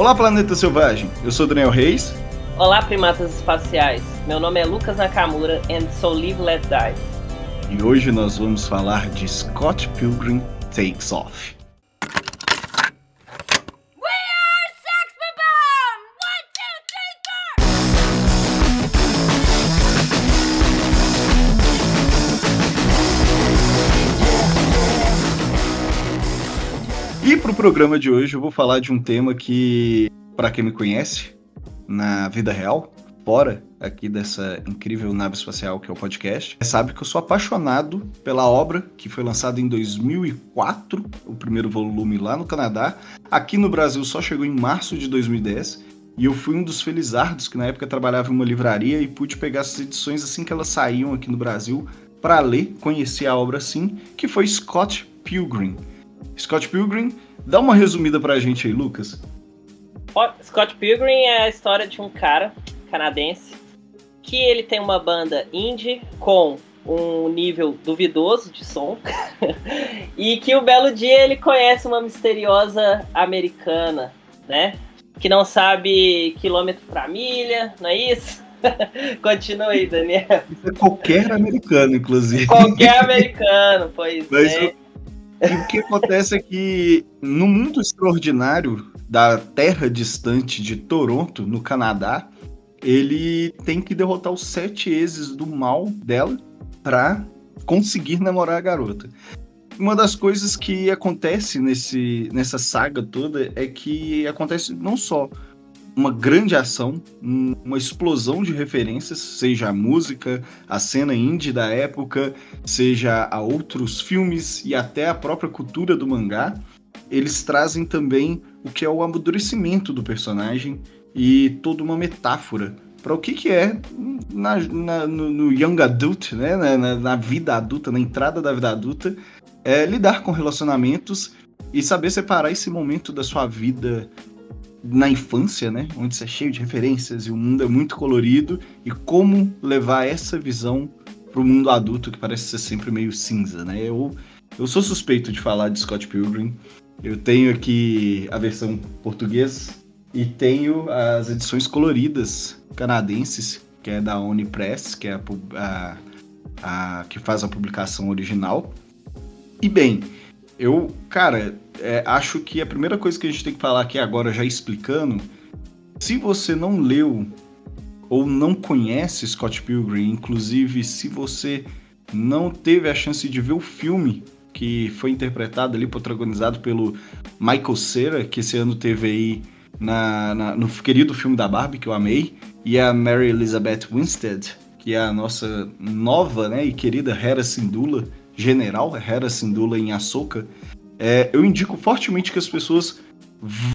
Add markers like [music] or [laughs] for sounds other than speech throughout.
Olá, planeta selvagem. Eu sou Daniel Reis. Olá, primatas espaciais. Meu nome é Lucas Nakamura and so live let die. E hoje nós vamos falar de Scott Pilgrim Takes Off. Programa de hoje eu vou falar de um tema que, para quem me conhece, na vida real, fora aqui dessa incrível nave espacial que é o podcast, sabe que eu sou apaixonado pela obra que foi lançada em 2004, o primeiro volume lá no Canadá. Aqui no Brasil só chegou em março de 2010. E eu fui um dos felizardos que na época trabalhava em uma livraria e pude pegar essas edições assim que elas saíam aqui no Brasil para ler, conhecer a obra assim, que foi Scott Pilgrim. Scott Pilgrim, dá uma resumida pra gente aí, Lucas. Scott Pilgrim é a história de um cara canadense que ele tem uma banda indie com um nível duvidoso de som [laughs] e que um belo dia ele conhece uma misteriosa americana, né? Que não sabe quilômetro pra milha, não é isso? [laughs] Continua aí, Daniel. Isso é qualquer americano, inclusive. Qualquer [laughs] americano, pois Mas é. E o que acontece é que no mundo extraordinário da terra distante de Toronto, no Canadá, ele tem que derrotar os sete exes do mal dela para conseguir namorar a garota. Uma das coisas que acontece nesse, nessa saga toda é que acontece não só uma grande ação, uma explosão de referências, seja a música, a cena indie da época, seja a outros filmes e até a própria cultura do mangá. Eles trazem também o que é o amadurecimento do personagem e toda uma metáfora para o que, que é na, na, no, no, young adult, né? Na, na, vida adulta, na entrada da vida adulta, é lidar com relacionamentos e saber separar esse momento da sua vida na infância, né? Onde você é cheio de referências e o mundo é muito colorido e como levar essa visão para o mundo adulto que parece ser sempre meio cinza, né? Eu, eu sou suspeito de falar de Scott Pilgrim. Eu tenho aqui a versão portuguesa e tenho as edições coloridas canadenses, que é da Unipress, que é a, a, a que faz a publicação original. E bem, eu, cara, é, acho que a primeira coisa que a gente tem que falar aqui agora, já explicando, se você não leu ou não conhece Scott Pilgrim, inclusive se você não teve a chance de ver o filme que foi interpretado ali, protagonizado pelo Michael Cera, que esse ano teve aí na, na, no querido filme da Barbie, que eu amei, e a Mary Elizabeth Winstead, que é a nossa nova né, e querida Hera Syndulla, general, Hera Syndulla em Ahsoka, é, eu indico fortemente que as pessoas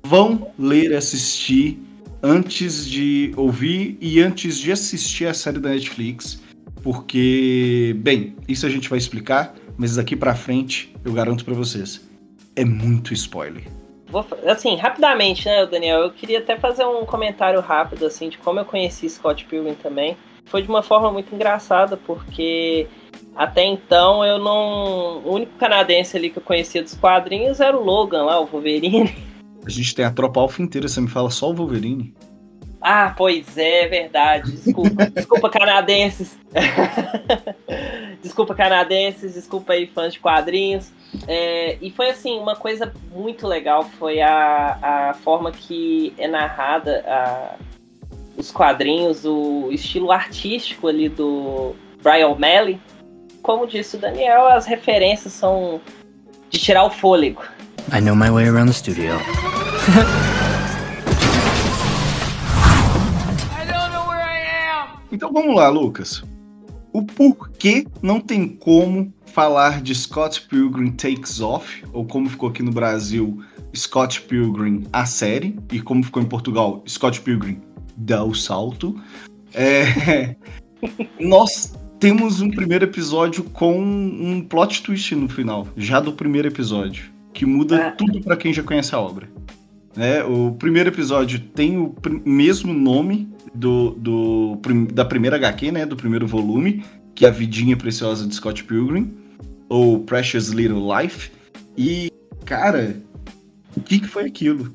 vão ler e assistir antes de ouvir e antes de assistir a série da Netflix, porque, bem, isso a gente vai explicar, mas daqui para frente eu garanto para vocês, é muito spoiler. Vou, assim, rapidamente, né, Daniel? Eu queria até fazer um comentário rápido, assim, de como eu conheci Scott Pilgrim também. Foi de uma forma muito engraçada, porque até então eu não. O único canadense ali que eu conhecia dos quadrinhos era o Logan lá, o Wolverine. [laughs] A gente tem a tropa alfa inteira, você me fala só o Wolverine. Ah, pois é, verdade. Desculpa, [laughs] desculpa canadenses. [laughs] desculpa canadenses, desculpa aí fãs de quadrinhos. É, e foi assim, uma coisa muito legal foi a, a forma que é narrada a, os quadrinhos, o estilo artístico ali do Brian O'Malley como disse o Daniel, as referências são de tirar o fôlego. I know my way around the studio. então vamos lá, Lucas. O porquê não tem como falar de Scott Pilgrim Takes Off, ou como ficou aqui no Brasil, Scott Pilgrim a série, e como ficou em Portugal, Scott Pilgrim dá o salto. É... [laughs] Nós temos um primeiro episódio com um plot twist no final, já do primeiro episódio, que muda ah. tudo para quem já conhece a obra. É, o primeiro episódio tem o mesmo nome do, do, da primeira HQ, né, do primeiro volume, que é a Vidinha Preciosa de Scott Pilgrim, ou Precious Little Life. E, cara, o que, que foi aquilo?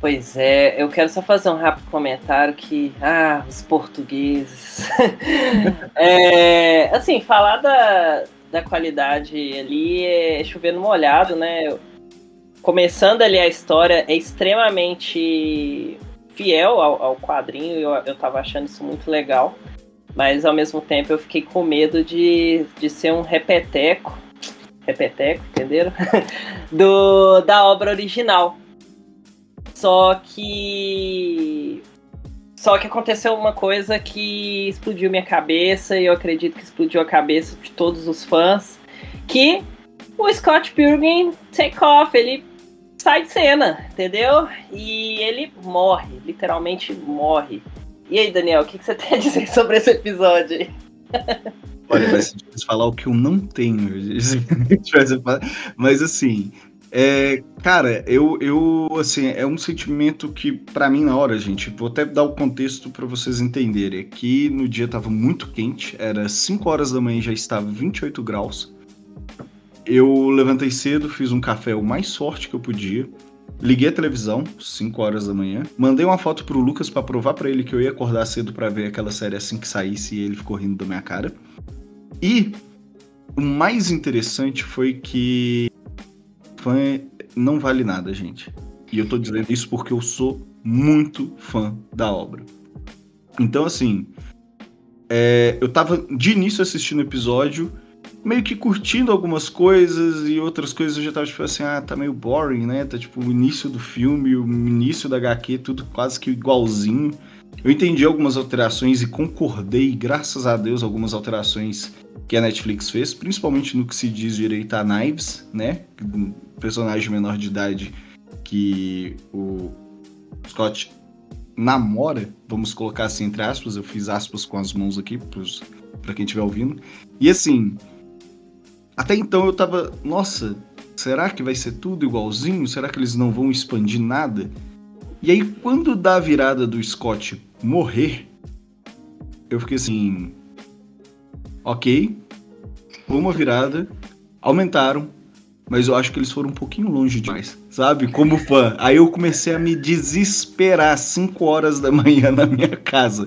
Pois é, eu quero só fazer um rápido comentário que, ah, os portugueses. [laughs] é, assim, falar da, da qualidade ali é chover no molhado, né? Começando ali a história é extremamente fiel ao, ao quadrinho, eu, eu tava achando isso muito legal. Mas ao mesmo tempo eu fiquei com medo de, de ser um repeteco. Repeteco, entenderam? [laughs] Do, da obra original. Só que. Só que aconteceu uma coisa que explodiu minha cabeça, e eu acredito que explodiu a cabeça de todos os fãs. Que o Scott Pilgrim take off, ele sai de cena, entendeu? E ele morre, literalmente morre. E aí, Daniel, o que, que você [laughs] tem a dizer sobre esse episódio? Olha, vai ser difícil falar o que eu não tenho. [laughs] Mas assim, é, cara, eu, eu, assim, é um sentimento que, para mim, na hora, gente, vou até dar o contexto para vocês entenderem. Aqui no dia tava muito quente, era 5 horas da manhã já estava 28 graus. Eu levantei cedo, fiz um café o mais forte que eu podia. Liguei a televisão, 5 horas da manhã. Mandei uma foto pro Lucas para provar para ele que eu ia acordar cedo para ver aquela série assim que saísse e ele ficou rindo da minha cara. E o mais interessante foi que fã não vale nada, gente. E eu tô dizendo isso porque eu sou muito fã da obra. Então, assim, é, eu tava de início assistindo o episódio meio que curtindo algumas coisas e outras coisas eu já tava tipo assim, ah, tá meio boring, né? Tá tipo o início do filme, o início da HQ, tudo quase que igualzinho. Eu entendi algumas alterações e concordei, graças a Deus, algumas alterações que a Netflix fez, principalmente no que se diz direito a Knives, né? Um personagem menor de idade que o Scott namora, vamos colocar assim entre aspas, eu fiz aspas com as mãos aqui para quem estiver ouvindo. E assim, até então eu tava, nossa, será que vai ser tudo igualzinho? Será que eles não vão expandir nada? E aí, quando dá a virada do Scott morrer, eu fiquei assim. Ok, foi uma virada, aumentaram, mas eu acho que eles foram um pouquinho longe demais, sabe? Como fã. Aí eu comecei a me desesperar 5 horas da manhã na minha casa.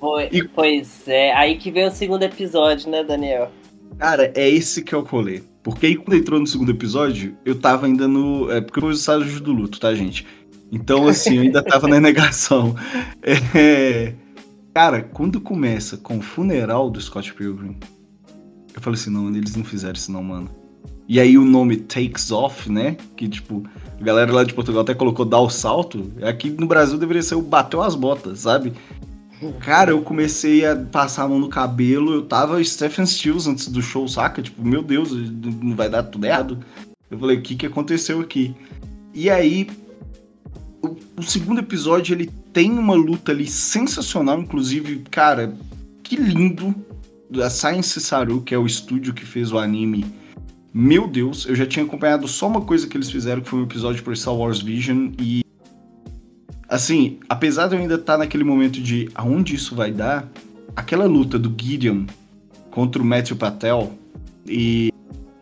Foi, e... Pois é, aí que vem o segundo episódio, né, Daniel? Cara, é esse que é o rolê. Porque aí quando entrou no segundo episódio, eu tava ainda no. É porque foi o estágio do luto, tá, gente? Então, assim, eu ainda tava na negação. [laughs] É... Cara, quando começa com o funeral do Scott Pilgrim, eu falei assim, não, eles não fizeram isso não, mano. E aí o nome Takes Off, né? Que, tipo, a galera lá de Portugal até colocou dar o salto. Aqui no Brasil deveria ser o bateu as botas, sabe? Cara, eu comecei a passar a mão no cabelo, eu tava Stephen Stills antes do show, saca? Tipo, meu Deus, não vai dar tudo errado. Eu falei, o que que aconteceu aqui? E aí, o, segundo episódio, ele tem uma luta ali sensacional, inclusive, cara, que lindo. A Science Saru, que é o estúdio que fez o anime, meu Deus, eu já tinha acompanhado só uma coisa que eles fizeram, que foi um episódio pro Star Wars Vision, e assim, apesar de eu ainda estar tá naquele momento de aonde isso vai dar, aquela luta do Gideon contra o Matthew Patel e,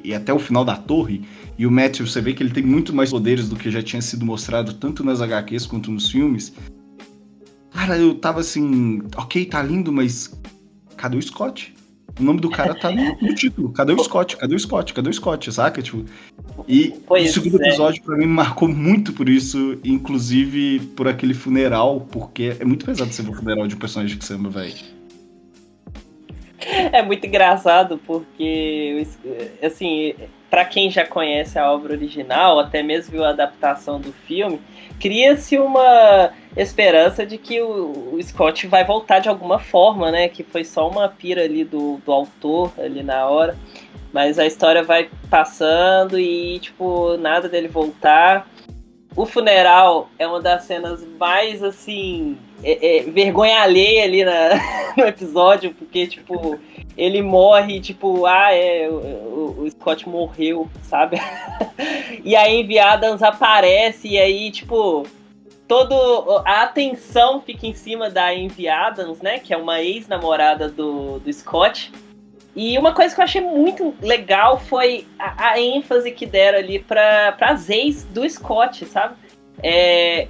e até o final da torre, e o Matthew, você vê que ele tem muito mais poderes do que já tinha sido mostrado tanto nas HQs quanto nos filmes. Cara, eu tava assim, ok, tá lindo, mas cadê o Scott? O nome do cara tá no, no, título. Cadê o Scott? Cadê o Scott? Cadê o Scott? Saca? Tipo, e pois o segundo é. episódio para mim marcou muito por isso, inclusive por aquele funeral, porque é muito pesado ser um funeral de um personagem que você ama, velho. É muito engraçado porque, assim, para quem já conhece a obra original, até mesmo viu a adaptação do filme, cria-se uma esperança de que o, o, Scott vai voltar de alguma forma, né? Que foi só uma pira ali do, do autor ali na hora. Mas a história vai passando e, tipo, nada dele voltar. O funeral é uma das cenas mais, assim, é, é, vergonha alheia ali na, [laughs] no episódio, porque, tipo, ele morre, tipo, ah, é, o, o Scott morreu, sabe? [laughs] e aí Envy Adams aparece e aí, tipo, todo a atenção fica em cima da Envy Adams, né, que é uma ex-namorada do, do Scott. E uma coisa que eu achei muito legal foi a, a ênfase que deram ali para as ex do Scott, sabe? É,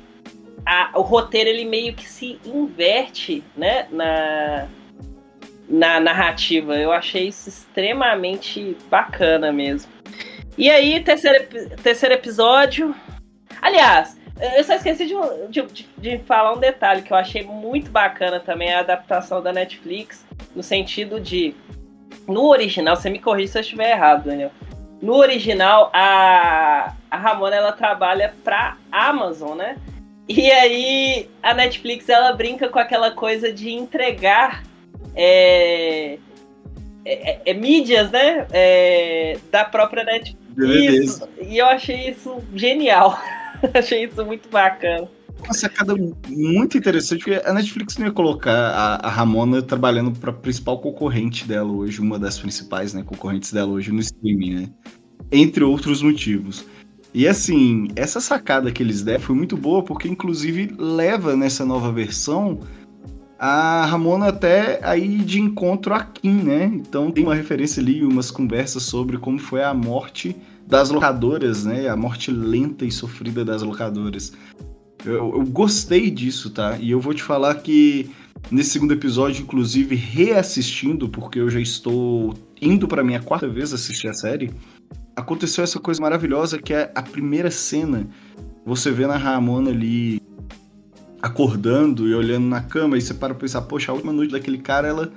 a, o roteiro ele meio que se inverte, né, na, na narrativa. Eu achei isso extremamente bacana mesmo. E aí, terceiro, terceiro episódio. Aliás, eu só esqueci de, de, de, falar um detalhe que eu achei muito bacana também a adaptação da Netflix, no sentido de. No original, você me corrija se eu estiver errado, Daniel. No original, a, a Ramona ela trabalha pra Amazon, né? E aí a Netflix ela brinca com aquela coisa de entregar é, é, é, é mídias, né? É, da própria Netflix. Isso. E eu achei isso genial. [laughs] achei isso muito bacana. Uma sacada muito interessante, porque a Netflix não ia colocar a, a Ramona trabalhando para a principal concorrente dela hoje, uma das principais né, concorrentes dela hoje no streaming, né? Entre outros motivos. E assim, essa sacada que eles deram foi muito boa, porque inclusive leva nessa nova versão a Ramona até aí de encontro a Kim, né? Então tem uma referência ali, umas conversas sobre como foi a morte das locadoras, né? A morte lenta e sofrida das locadoras. Eu, eu gostei disso, tá? E eu vou te falar que nesse segundo episódio, inclusive reassistindo, porque eu já estou indo para minha quarta vez assistir a série aconteceu essa coisa maravilhosa que é a primeira cena. Você vê na Ramona ali acordando e olhando na cama, e você para pensar, poxa, a última noite daquele cara, ela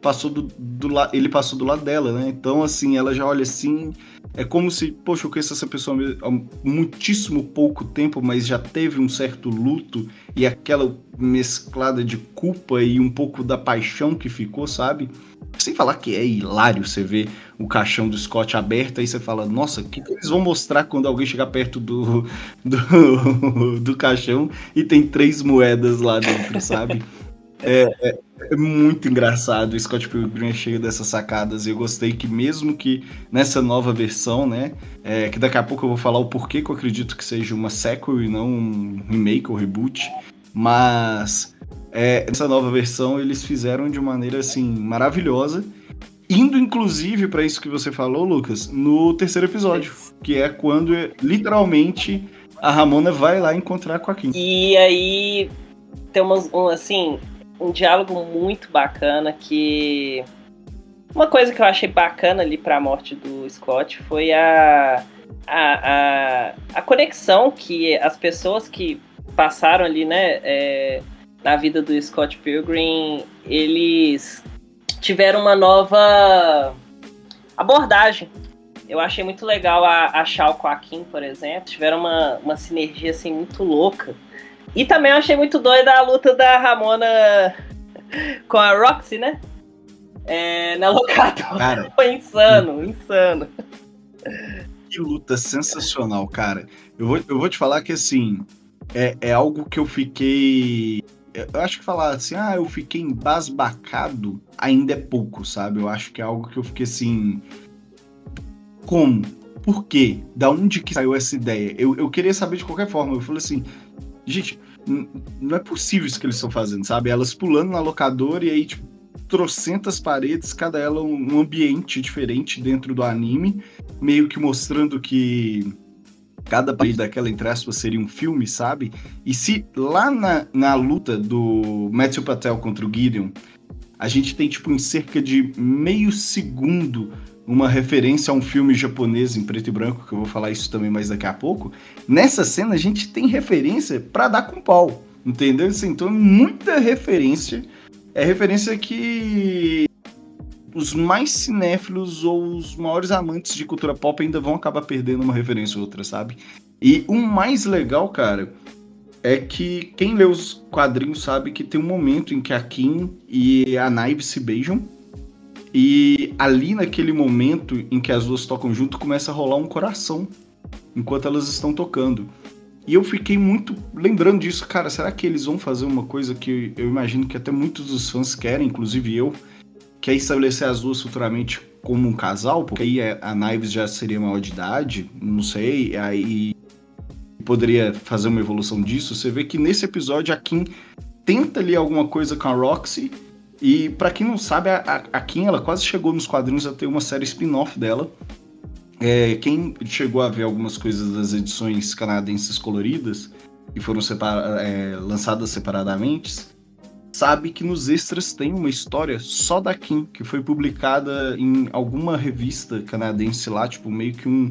passou do, do lado, ele passou do lado dela, né? Então, assim, ela já olha assim, é como se, poxa, eu conheço essa pessoa há muitíssimo pouco tempo, mas já teve um certo luto e aquela mesclada de culpa e um pouco da paixão que ficou, sabe? Sem falar que é hilário você ver o caixão do Scott aberto, aí você fala, nossa, o que, que, eles vão mostrar quando alguém chegar perto do, do, [laughs] do caixão e tem três moedas lá dentro, sabe? É, é, é, muito engraçado. O Scott Pilgrim é cheio dessas sacadas. E eu gostei que, mesmo que nessa nova versão, né? É, que daqui a pouco eu vou falar o porquê que eu acredito que seja uma sequel e não um remake ou reboot. Mas é, essa nova versão eles fizeram de maneira assim maravilhosa. Indo inclusive para isso que você falou, Lucas, no terceiro episódio, que é quando literalmente a Ramona vai lá encontrar com a Kim. E aí tem umas, um, assim, um diálogo muito bacana que. Uma coisa que eu achei bacana ali para a morte do Scott foi a, a, a, a, conexão que as pessoas que passaram ali, né, é, na vida do Scott Pilgrim, eles tiveram uma nova abordagem. Eu achei muito legal a, a Shao com a Kim, por exemplo, tiveram uma, uma sinergia assim muito louca. E também eu achei muito doida a luta da Ramona com a Roxy, né? É, na locadora. Cara, Foi insano, insano. Que luta sensacional, cara. Eu vou, eu vou te falar que, assim, é, é algo que eu fiquei... Eu acho que falar assim, ah, eu fiquei embasbacado, ainda é pouco, sabe? Eu acho que é algo que eu fiquei assim... Como? Por quê? Da onde que saiu essa ideia? Eu, eu queria saber de qualquer forma. Eu falei assim, gente, não é possível isso que eles estão fazendo, sabe? Elas pulando na locadora e aí, tipo, trocentas paredes, cada ela um ambiente diferente dentro do anime, meio que mostrando que cada parede daquela, entre aspas, seria um filme, sabe? E se lá na, na luta do Matthew Patel contra o Gideon, a gente tem, tipo, em cerca de meio segundo uma referência a um filme japonês em preto e branco, que eu vou falar isso também mais daqui a pouco. Nessa cena a gente tem referência para dar com pau, entendeu? Então muita referência. É referência que os mais cinéfilos ou os maiores amantes de cultura pop ainda vão acabar perdendo uma referência ou outra, sabe? E o mais legal, cara, é que quem lê os quadrinhos sabe que tem um momento em que a Kim e a Naive se beijam e ali naquele momento em que as duas tocam junto, começa a rolar um coração enquanto elas estão tocando. E eu fiquei muito lembrando disso, cara. Será que eles vão fazer uma coisa que eu imagino que até muitos dos fãs querem, inclusive eu, que é estabelecer as duas futuramente como um casal? Porque aí a Knives já seria maior de idade, não sei, aí poderia fazer uma evolução disso. Você vê que nesse episódio a Kim tenta ali alguma coisa com a Roxy e para quem não sabe, a, a Kim ela quase chegou nos quadrinhos a ter uma série spin-off dela. É, quem chegou a ver algumas coisas das edições canadenses coloridas que foram separa é, lançadas separadamente, sabe que nos extras tem uma história só da Kim, que foi publicada em alguma revista canadense lá, tipo, meio que um.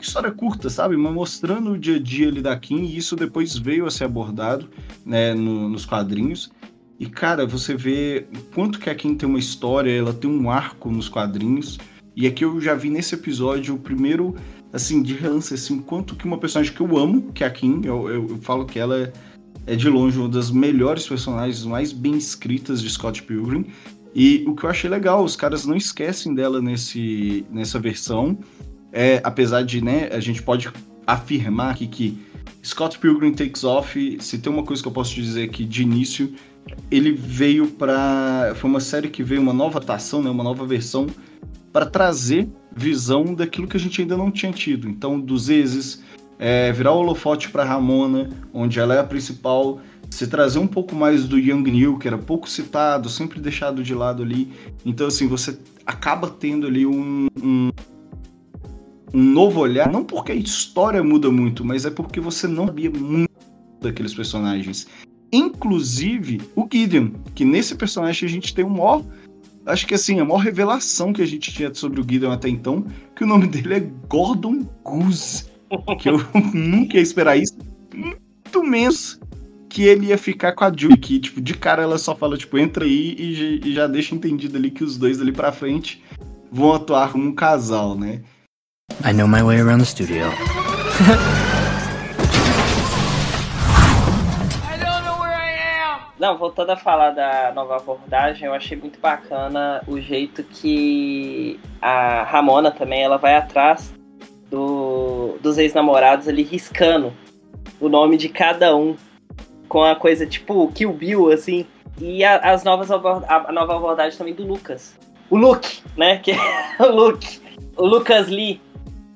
História curta, sabe? Mas mostrando o dia a dia ali da Kim, e isso depois veio a ser abordado né, no, nos quadrinhos. E, cara, você vê quanto que a Kim tem uma história, ela tem um arco nos quadrinhos. E aqui eu já vi nesse episódio o primeiro, assim, de relance, assim, quanto que uma personagem que eu amo, que é a Kim, eu, eu, eu falo que ela é é de longe uma das melhores personagens mais bem escritas de Scott Pilgrim. E o que eu achei legal, os caras não esquecem dela nesse, nessa versão. É, apesar de, né, a gente pode afirmar aqui que Scott Pilgrim Takes Off, se tem uma coisa que eu posso dizer aqui de início, ele veio para foi uma série que veio uma nova atuação, né, uma nova versão para trazer visão daquilo que a gente ainda não tinha tido. Então, dos exes, é, virar o holofote para Ramona, onde ela é a principal, se trazer um pouco mais do Young Neil, que era pouco citado, sempre deixado de lado ali. Então, assim, você acaba tendo ali um, um, um novo olhar, não porque a história muda muito, mas é porque você não sabia muito daqueles personagens. Inclusive o Gideon, que nesse personagem a gente tem o maior. Acho que assim, a maior revelação que a gente tinha sobre o Gideon até então, que o nome dele é Gordon Goose que eu [laughs] nunca ia esperar isso. Muito menos que ele ia ficar com a Julie, que, tipo, de cara ela só fala, tipo, entra aí e, e já deixa entendido ali que os dois ali pra frente vão atuar como um casal, né? I know my way around the studio. Não, voltando a falar da nova abordagem, eu achei muito bacana o jeito que a Ramona também ela vai atrás do, dos ex-namorados ali riscando o nome de cada um com a coisa tipo Kill Bill, assim. E a, as novas a, nova abordagem também do Lucas. O Luke, né? Que é [laughs] o Luke. O Lucas Lee.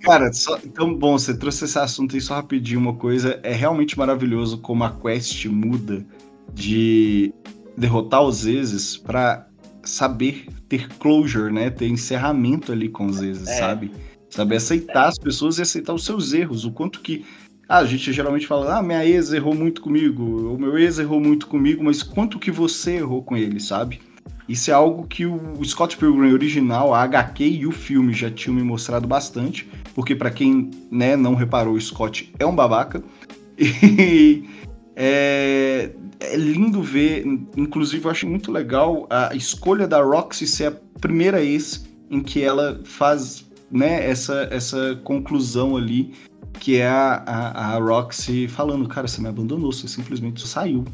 Cara, só, então, bom, você trouxe esse assunto aí só rapidinho uma coisa. É realmente maravilhoso como a quest muda de derrotar os exes para saber ter closure, né? Ter encerramento ali com os exes, é. sabe? Saber aceitar as pessoas e aceitar os seus erros. O quanto que. Ah, a gente geralmente fala, ah, minha ex errou muito comigo, o meu ex errou muito comigo, mas quanto que você errou com ele, sabe? Isso é algo que o Scott Pilgrim original, a HQ e o filme já tinham me mostrado bastante, porque para quem né, não reparou, o Scott é um babaca. [laughs] E é, é lindo ver, inclusive eu acho muito legal a escolha da Roxy ser a primeira ex em que ela faz né, essa, essa conclusão ali, que é a, a, a Roxy falando, cara, você me abandonou, você simplesmente saiu.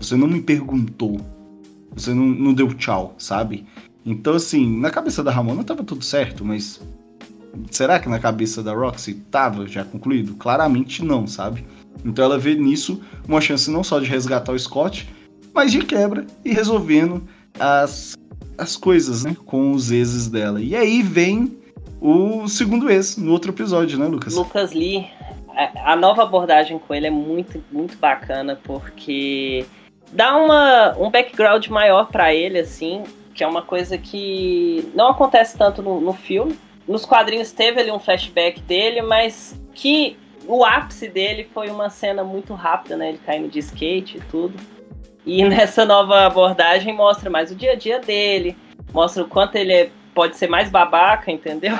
Você não me perguntou. Você não, não deu tchau, sabe? Então, assim, na cabeça da Ramona tava tudo certo, mas será que na cabeça da Roxy tava já concluído? Claramente não, sabe? Então ela vê nisso uma chance não só de resgatar o Scott, mas de quebra e resolvendo as, as coisas, né, com os exes dela. E aí vem o segundo ex, no outro episódio, né, Lucas? Lucas Lee, a, nova abordagem com ele é muito, muito bacana, porque dá uma, um background maior para ele, assim, que é uma coisa que não acontece tanto no, no filme. Nos quadrinhos teve ali um flashback dele, mas que o ápice dele foi uma cena muito rápida, né? Ele caindo de skate e tudo. E [laughs] nessa nova abordagem mostra mais o dia a dia dele, mostra o quanto ele é pode ser mais babaca, entendeu?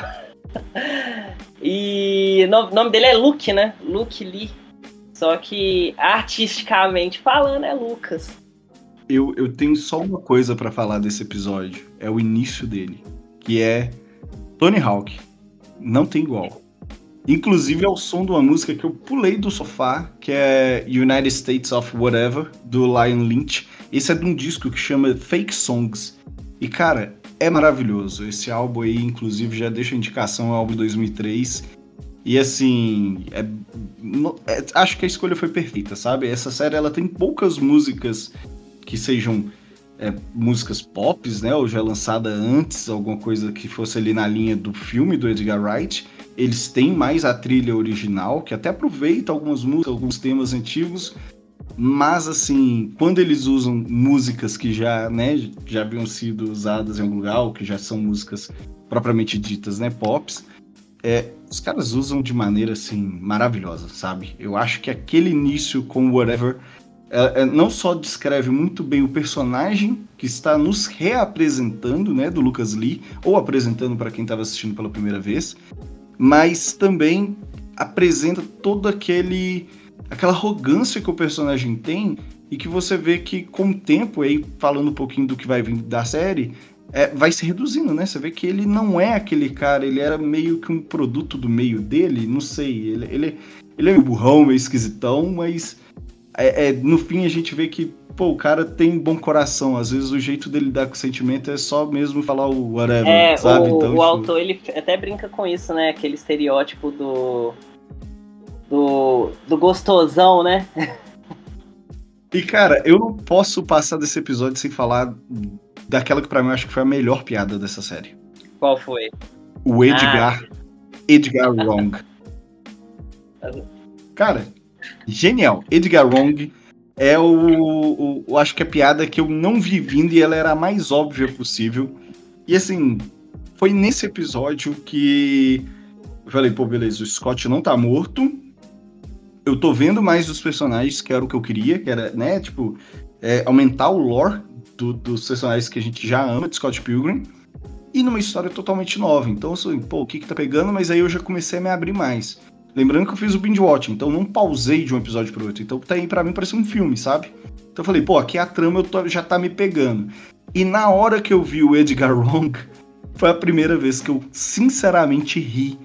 [laughs] e o nome dele é Luke, né? Luke Lee. Só que artisticamente falando é Lucas. Eu, eu tenho só uma coisa para falar desse episódio. É o início dele. Que é Tony Hawk. Não tem igual. Inclusive é o som de uma música que eu pulei do sofá, que é United States of Whatever, do Lion Lynch. Esse é de um disco que chama Fake Songs. E cara, é maravilhoso. Esse álbum aí, inclusive, já deixa indicação ao álbum de 2003. E assim, é, é, acho que a escolha foi perfeita, sabe? Essa série ela tem poucas músicas que sejam é, músicas pop, né? Ou já lançada antes, alguma coisa que fosse ali na linha do filme do Edgar Wright. Eles têm mais a trilha original, que até aproveita algumas músicas, alguns temas antigos, mas, assim, quando eles usam músicas que já, né, já haviam sido usadas em algum lugar, ou que já são músicas propriamente ditas, né, pops, é, os caras usam de maneira assim maravilhosa, sabe? Eu acho que aquele início com Whatever é, é, não só descreve muito bem o personagem que está nos reapresentando, né, do Lucas Lee, ou apresentando para quem estava assistindo pela primeira vez, mas também apresenta todo aquele aquela arrogância que o personagem tem e que você vê que com o tempo aí falando um pouquinho do que vai vir da série, é, vai se reduzindo, né? Você vê que ele não é aquele cara, ele era meio que um produto do meio dele, não sei, ele, ele, ele é meio burrão, meio esquisitão, mas é, é, no fim a gente vê que, pô, o cara tem bom coração, às vezes o jeito dele dar com sentimento é só mesmo falar o whatever, é, sabe? O, então, o tipo... autor, ele até brinca com isso, né? Aquele estereótipo do... do, do gostosão, né? [laughs] E, cara, eu não posso passar desse episódio sem falar daquela que pra mim eu acho que foi a melhor piada dessa série. Qual foi? O Edgar. Ah. Edgar Wrong. [laughs] cara, genial. Edgar Wrong é o, o, Acho que a piada que eu não vi vindo e ela era a mais óbvia possível. E assim, foi nesse episódio que eu falei, pô, beleza, o Scott não tá morto. Eu tô vendo mais dos personagens, que era o que eu queria, que era, né, tipo, é, aumentar o lore do, dos personagens que a gente já ama de Scott Pilgrim e numa história totalmente nova. Então, assim, pô, o que que tá pegando? Mas aí eu já comecei a me abrir mais. Lembrando que eu fiz o binge watch, então não pausei de um episódio pro outro. Então, tá aí pra mim parece um filme, sabe? Então eu falei, pô, aqui a trama tô, já tá me pegando. E na hora que eu vi o Edgar [laughs] Wrong, foi a primeira vez que eu sinceramente ri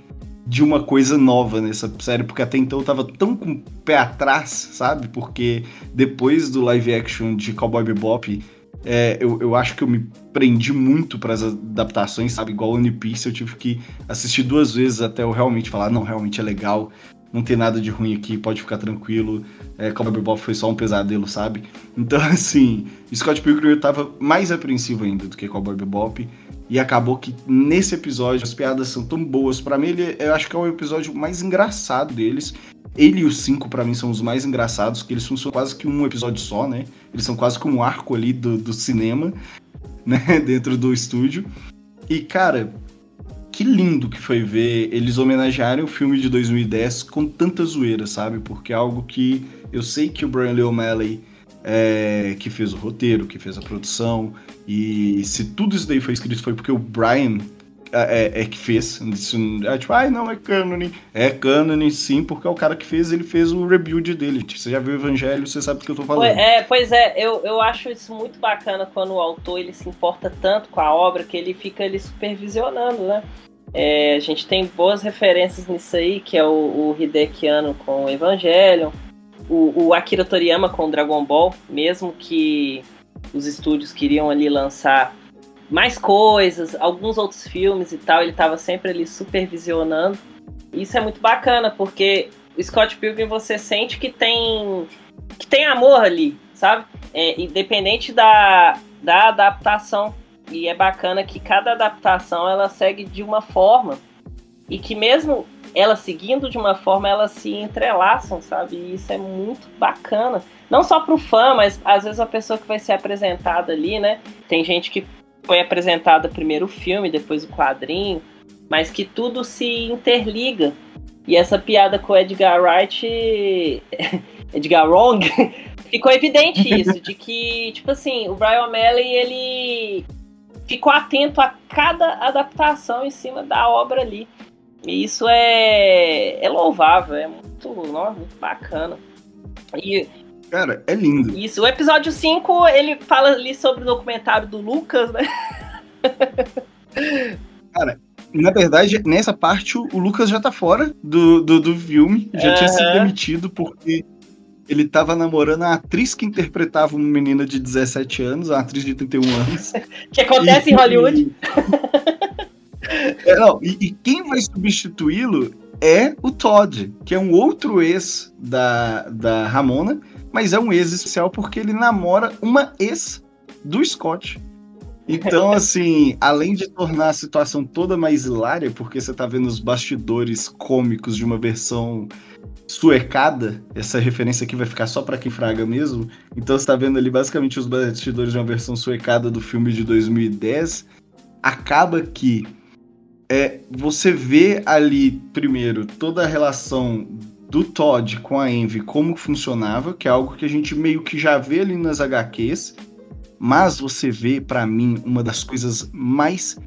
de uma coisa nova nessa série, porque até então eu tava tão com o pé atrás, sabe? Porque depois do live action de Cowboy Bebop, é, eu, eu acho que eu me prendi muito para as adaptações, sabe? Igual One Piece, eu tive que assistir duas vezes até eu realmente falar, não, realmente é legal, não tem nada de ruim aqui, pode ficar tranquilo. É, Cowboy Bebop foi só um pesadelo, sabe? [laughs] Então, assim, Scott Pilgrim tava mais apreensivo ainda do que Cowboy Bebop. E acabou que nesse episódio as piadas são tão boas. para mim, ele, eu acho que é o episódio mais engraçado deles. Ele e os cinco, para mim, são os mais engraçados, que eles funcionam quase que um episódio só, né? Eles são quase como um arco ali do, do cinema, [laughs] né? Dentro do estúdio. E, cara, que lindo que foi ver eles homenagearem o filme de 2010 com tanta zoeira, sabe? Porque é algo que eu sei que o Brian Lee O'Malley, é, que fez o roteiro, que fez a produção, e se tudo isso daí foi escrito foi porque o Brian é, é, que fez. É tipo, ai, ah, não, é canon. É canon, sim, porque é o cara que fez, ele fez o rebuild dele. Você já viu o Evangelho, você sabe do que eu tô falando. É, pois é, eu, eu acho isso muito bacana quando o autor ele se importa tanto com a obra que ele fica ali supervisionando, né? É, a gente tem boas referências nisso aí, que é o, o Hideki Anno com o Evangelho, o, o Akira Toriyama com o Dragon Ball, mesmo que os estúdios queriam ali lançar mais coisas, alguns outros filmes e tal, ele estava sempre ali supervisionando. Isso é muito bacana, porque o Scott Pilgrim você sente que tem que tem amor ali, sabe? É, independente da, da adaptação. E é bacana que cada adaptação ela segue de uma forma e que mesmo ela seguindo de uma forma, elas se entrelaçam, sabe? E isso é muito bacana. Não só para o fã, mas às vezes a pessoa que vai ser apresentada ali, né? Tem gente que foi apresentada primeiro o filme, depois o quadrinho, mas que tudo se interliga. E essa piada com o Edgar Wright, [laughs] Edgar Wrong, [laughs] ficou evidente isso, de que, tipo assim, o Brian O'Malley, ele ficou atento a cada adaptação em cima da obra ali. E isso é, é louvável, é muito, muito bacana. E Cara, é lindo. Isso, o episódio 5, ele fala ali sobre o documentário do Lucas, né? Cara, na verdade, nessa parte, o Lucas já tá fora do, do, do filme. Já uhum. tinha sido demitido porque ele tava namorando a atriz que interpretava uma menina de 17 anos, a atriz de 31 anos. [laughs] que acontece e, em Hollywood. [laughs] é, não, e, e quem vai substituí-lo é o Todd, que é um outro ex da, da Ramona, mas é um ex especial porque ele namora uma ex do Scott. Então, [laughs] assim, além de tornar a situação toda mais hilária, porque você tá vendo os bastidores cômicos de uma versão suecada, essa referência aqui vai ficar só para quem fraga mesmo. Então você tá vendo ali basicamente os bastidores de uma versão suecada do filme de 2010. Acaba que é, você vê ali, primeiro, toda a relação do Todd com a Envy, como funcionava, que é algo que a gente meio que já vê ali nas HQs, mas você vê, para mim, uma das coisas mais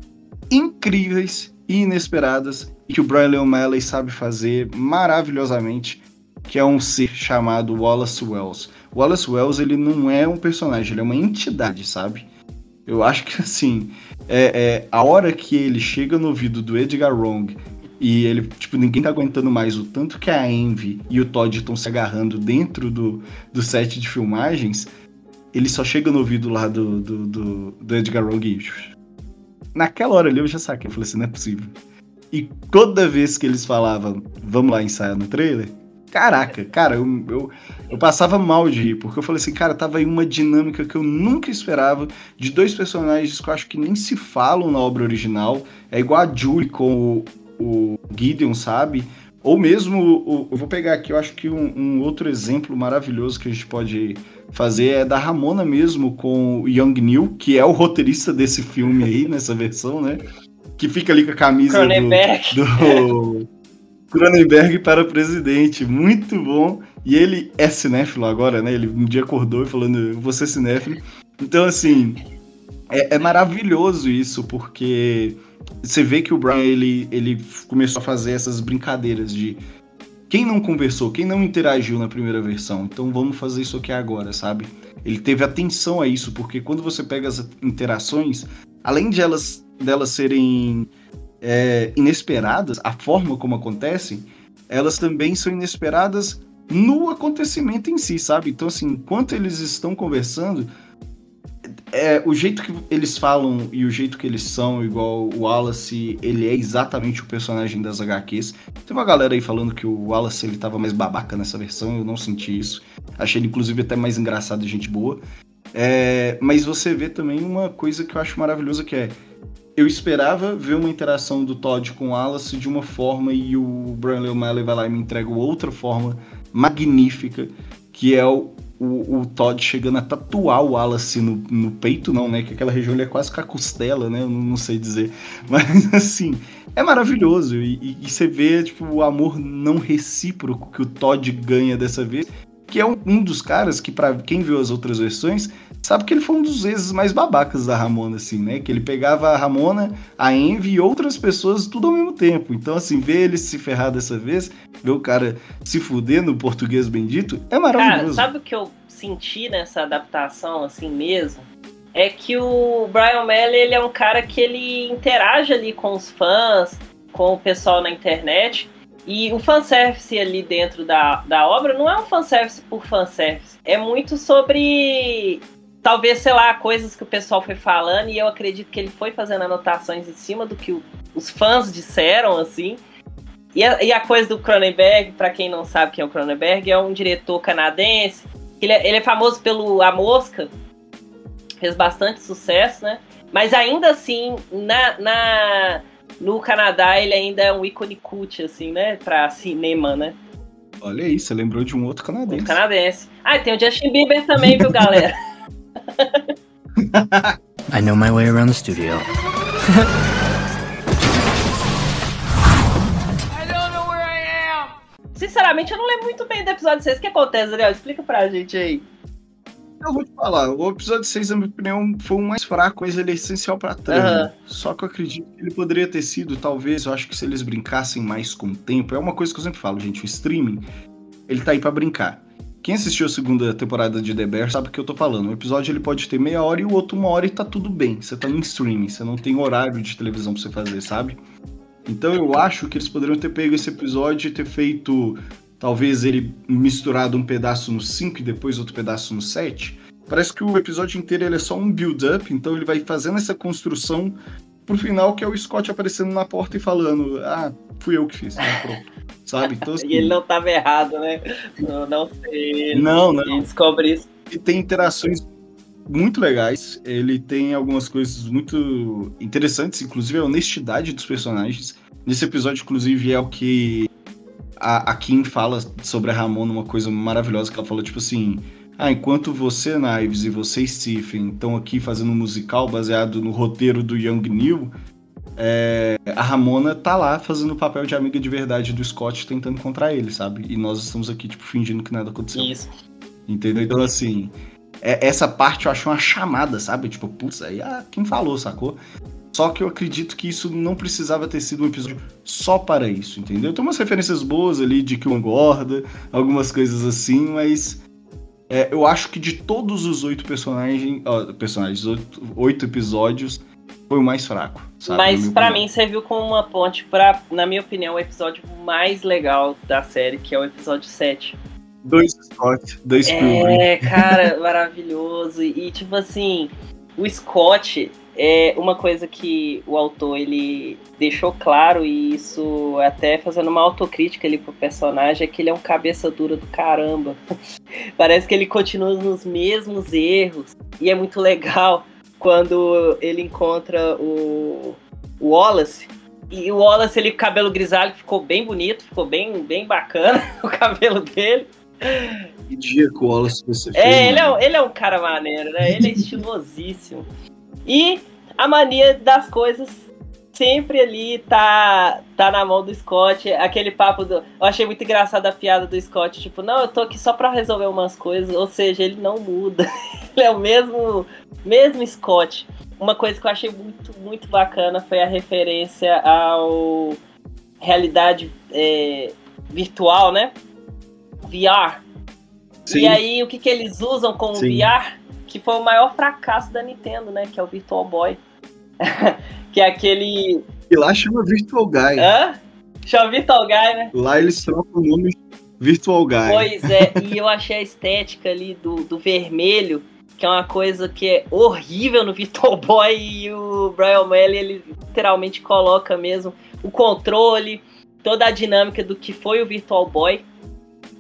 incríveis e inesperadas e que o Brian O'Malley sabe fazer maravilhosamente, que é um ser chamado Wallace Wells. Wallace Wells, ele não é um personagem, ele é uma entidade, sabe? Eu acho que, assim, é, é, a hora que ele chega no ouvido do Edgar Wrong e ele, tipo, ninguém tá aguentando mais o tanto que a Envy e o Todd estão se agarrando dentro do, do set de filmagens, ele só chega no ouvido lá do, do, do, do Edgar Wrong. Naquela hora ali eu já saquei, eu falei assim, não é possível. E toda vez que eles falavam, vamos lá ensaiar no trailer, caraca, cara, eu, eu, eu, passava mal de rir, porque eu falei assim, cara, tava aí uma dinâmica que eu nunca esperava de dois personagens que eu acho que nem se falam na obra original. É igual a Julie com o, o Gideon, sabe? Ou mesmo, o, eu vou pegar aqui, eu acho que um, um, outro exemplo maravilhoso que a gente pode fazer é da Ramona mesmo com o Young Neil, que é o roteirista desse filme aí, nessa versão, né? Que fica ali com a camisa do, do Cronenberg para presidente, muito bom. E ele é cinéfilo agora, né? Ele um dia acordou e falando, você é cinéfilo. Então, assim, é, é, maravilhoso isso, porque você vê que o Brian, ele, ele começou a fazer essas brincadeiras de quem não conversou, quem não interagiu na primeira versão, então vamos fazer isso aqui agora, sabe? Ele teve atenção a isso, porque quando você pega as interações, além de elas delas serem é, inesperadas, a forma como acontecem, elas também são inesperadas no acontecimento em si, sabe? Então, assim, enquanto eles estão conversando, é, o jeito que eles falam e o jeito que eles são, igual o Wallace, ele é exatamente o personagem das HQs. Tem uma galera aí falando que o Wallace ele tava mais babaca nessa versão, eu não senti isso. Achei ele, inclusive, até mais engraçado e gente boa. É, mas você vê também uma coisa que eu acho maravilhosa que é eu esperava ver uma interação do Todd com o Wallace de uma forma e o Brian Lee O'Malley vai lá e me entrega outra forma magnífica, que é o, o, o, Todd chegando a tatuar o Wallace no, no peito, não, né? Que aquela região ali é quase com a costela, né? Eu não, não sei dizer. [laughs] Mas, assim, é maravilhoso. E, e, e, você vê, tipo, o amor não recíproco que o Todd ganha dessa vez que é um, um dos caras que, para quem viu as outras versões, sabe que ele foi um dos vezes mais babacas da Ramona, assim, né? Que ele pegava a Ramona, a Envy e outras pessoas tudo ao mesmo tempo. Então, assim, ver ele se ferrar dessa vez, ver o cara se fuder no português bendito, é maravilhoso. Cara, sabe o que eu senti nessa adaptação, assim mesmo? É que o Brian O'Malley, ele é um cara que ele interage ali com os fãs, com o pessoal na internet, e o fanservice ali dentro da, da obra não é um fanservice por fanservice. É muito sobre, talvez, sei lá, coisas que o pessoal foi falando e eu acredito que ele foi fazendo anotações em cima do que o, os fãs disseram, assim. E a, e a coisa do Cronenberg, para quem não sabe quem é o Cronenberg, é um diretor canadense. Ele é, ele é famoso pelo A Mosca, fez bastante sucesso, né? Mas ainda assim, na, na no Canadá ele ainda é um ícone cult, assim, né? Pra cinema, né? Olha aí, você lembrou de um outro canadense. Um canadense. Ah, tem o Justin Bieber também, viu, galera? [laughs] I know my way around the studio. Sinceramente, eu não lembro muito bem do episódio 6. O que acontece, Daniel? Explica pra gente aí. Eu vou te falar, o episódio 6, na minha opinião, foi o mais fraco, mas ele é essencial pra trama. Uhum. Só que eu acredito que ele poderia ter sido, talvez, eu acho que se eles brincassem mais com o tempo, é uma coisa que eu sempre falo, gente, o streaming, ele tá aí pra brincar. Quem assistiu a segunda temporada de The Bear sabe o que eu tô falando. O episódio ele pode ter meia hora e o outro uma hora e tá tudo bem. Você tá no streaming, você não tem horário de televisão pra você fazer, sabe? Então eu acho que eles poderiam ter pego esse episódio e ter feito talvez ele misturado um pedaço no 5 e depois outro pedaço no 7. Parece que o episódio inteiro ele é só um build-up, então ele vai fazendo essa construção pro final, que é o Scott aparecendo na porta e falando: Ah, fui eu que fiz. Né? [laughs] Sabe? Então, assim, e ele não tava errado, né? Não, não sei. Não, não. E descobre isso. E tem interações muito legais. Ele tem algumas coisas muito interessantes, inclusive a honestidade dos personagens. Nesse episódio, inclusive, é o que a, a Kim fala sobre a Ramona uma coisa maravilhosa que ela falou, tipo assim. Ah, enquanto você, Knives, e você, Stephen, estão aqui fazendo um musical baseado no roteiro do Young Neil, é, a Ramona tá lá fazendo o papel de amiga de verdade do Scott tentando encontrar ele, sabe? E nós estamos aqui, tipo, fingindo que nada aconteceu. Isso. Entendeu? Então, assim, é, essa parte eu acho uma chamada, sabe? Tipo, putz, aí ah, quem falou, sacou? Só que eu acredito que isso não precisava ter sido um episódio só para isso, entendeu? Tem umas referências boas ali de que um engorda, algumas coisas assim, mas é, eu acho que de todos os oito personagens, ó, personagens, oito, oito episódios, foi o mais fraco. Sabe, Mas para mim serviu como uma ponte para, na minha opinião, o episódio mais legal da série, que é o episódio 7. Dois Scott, dois Spielberg. É, cara, maravilhoso. E, tipo assim, o Scott é uma coisa que o autor ele deixou claro e isso até fazendo uma autocrítica ali pro personagem é que ele é um cabeça dura do caramba. [laughs] Parece que ele continua nos mesmos erros e é muito legal [laughs] quando ele encontra o, o Wallace e o Wallace ele com cabelo grisalho ficou bem bonito, ficou bem bem bacana [laughs] o cabelo dele. Que dia que o Wallace você fez? É, ele é, ele é um cara maneiro, né? Ele é estilosíssimo. E a mania das coisas sempre ali tá, tá na mão do Scott. Aquele papo do. Eu achei muito engraçada a piada do Scott, tipo, não, eu tô aqui só pra resolver umas coisas. Ou seja, ele não muda. [laughs] ele é o mesmo, mesmo Scott. Uma coisa que eu achei muito, muito bacana foi a referência ao realidade é, virtual, né? VR. Sim. E aí, o que, que eles usam com o VR? Que foi o maior fracasso da Nintendo, né? Que é o Virtual Boy. [laughs] que é aquele. E lá chama Virtual Guy. Hã? Chama Virtual Guy, né? Lá eles trocam o nome Virtual Guy. Pois é, e eu achei a estética ali do, do vermelho, que é uma coisa que é horrível no Virtual Boy, e o Brian O'Malley, ele literalmente coloca mesmo o controle, toda a dinâmica do que foi o Virtual Boy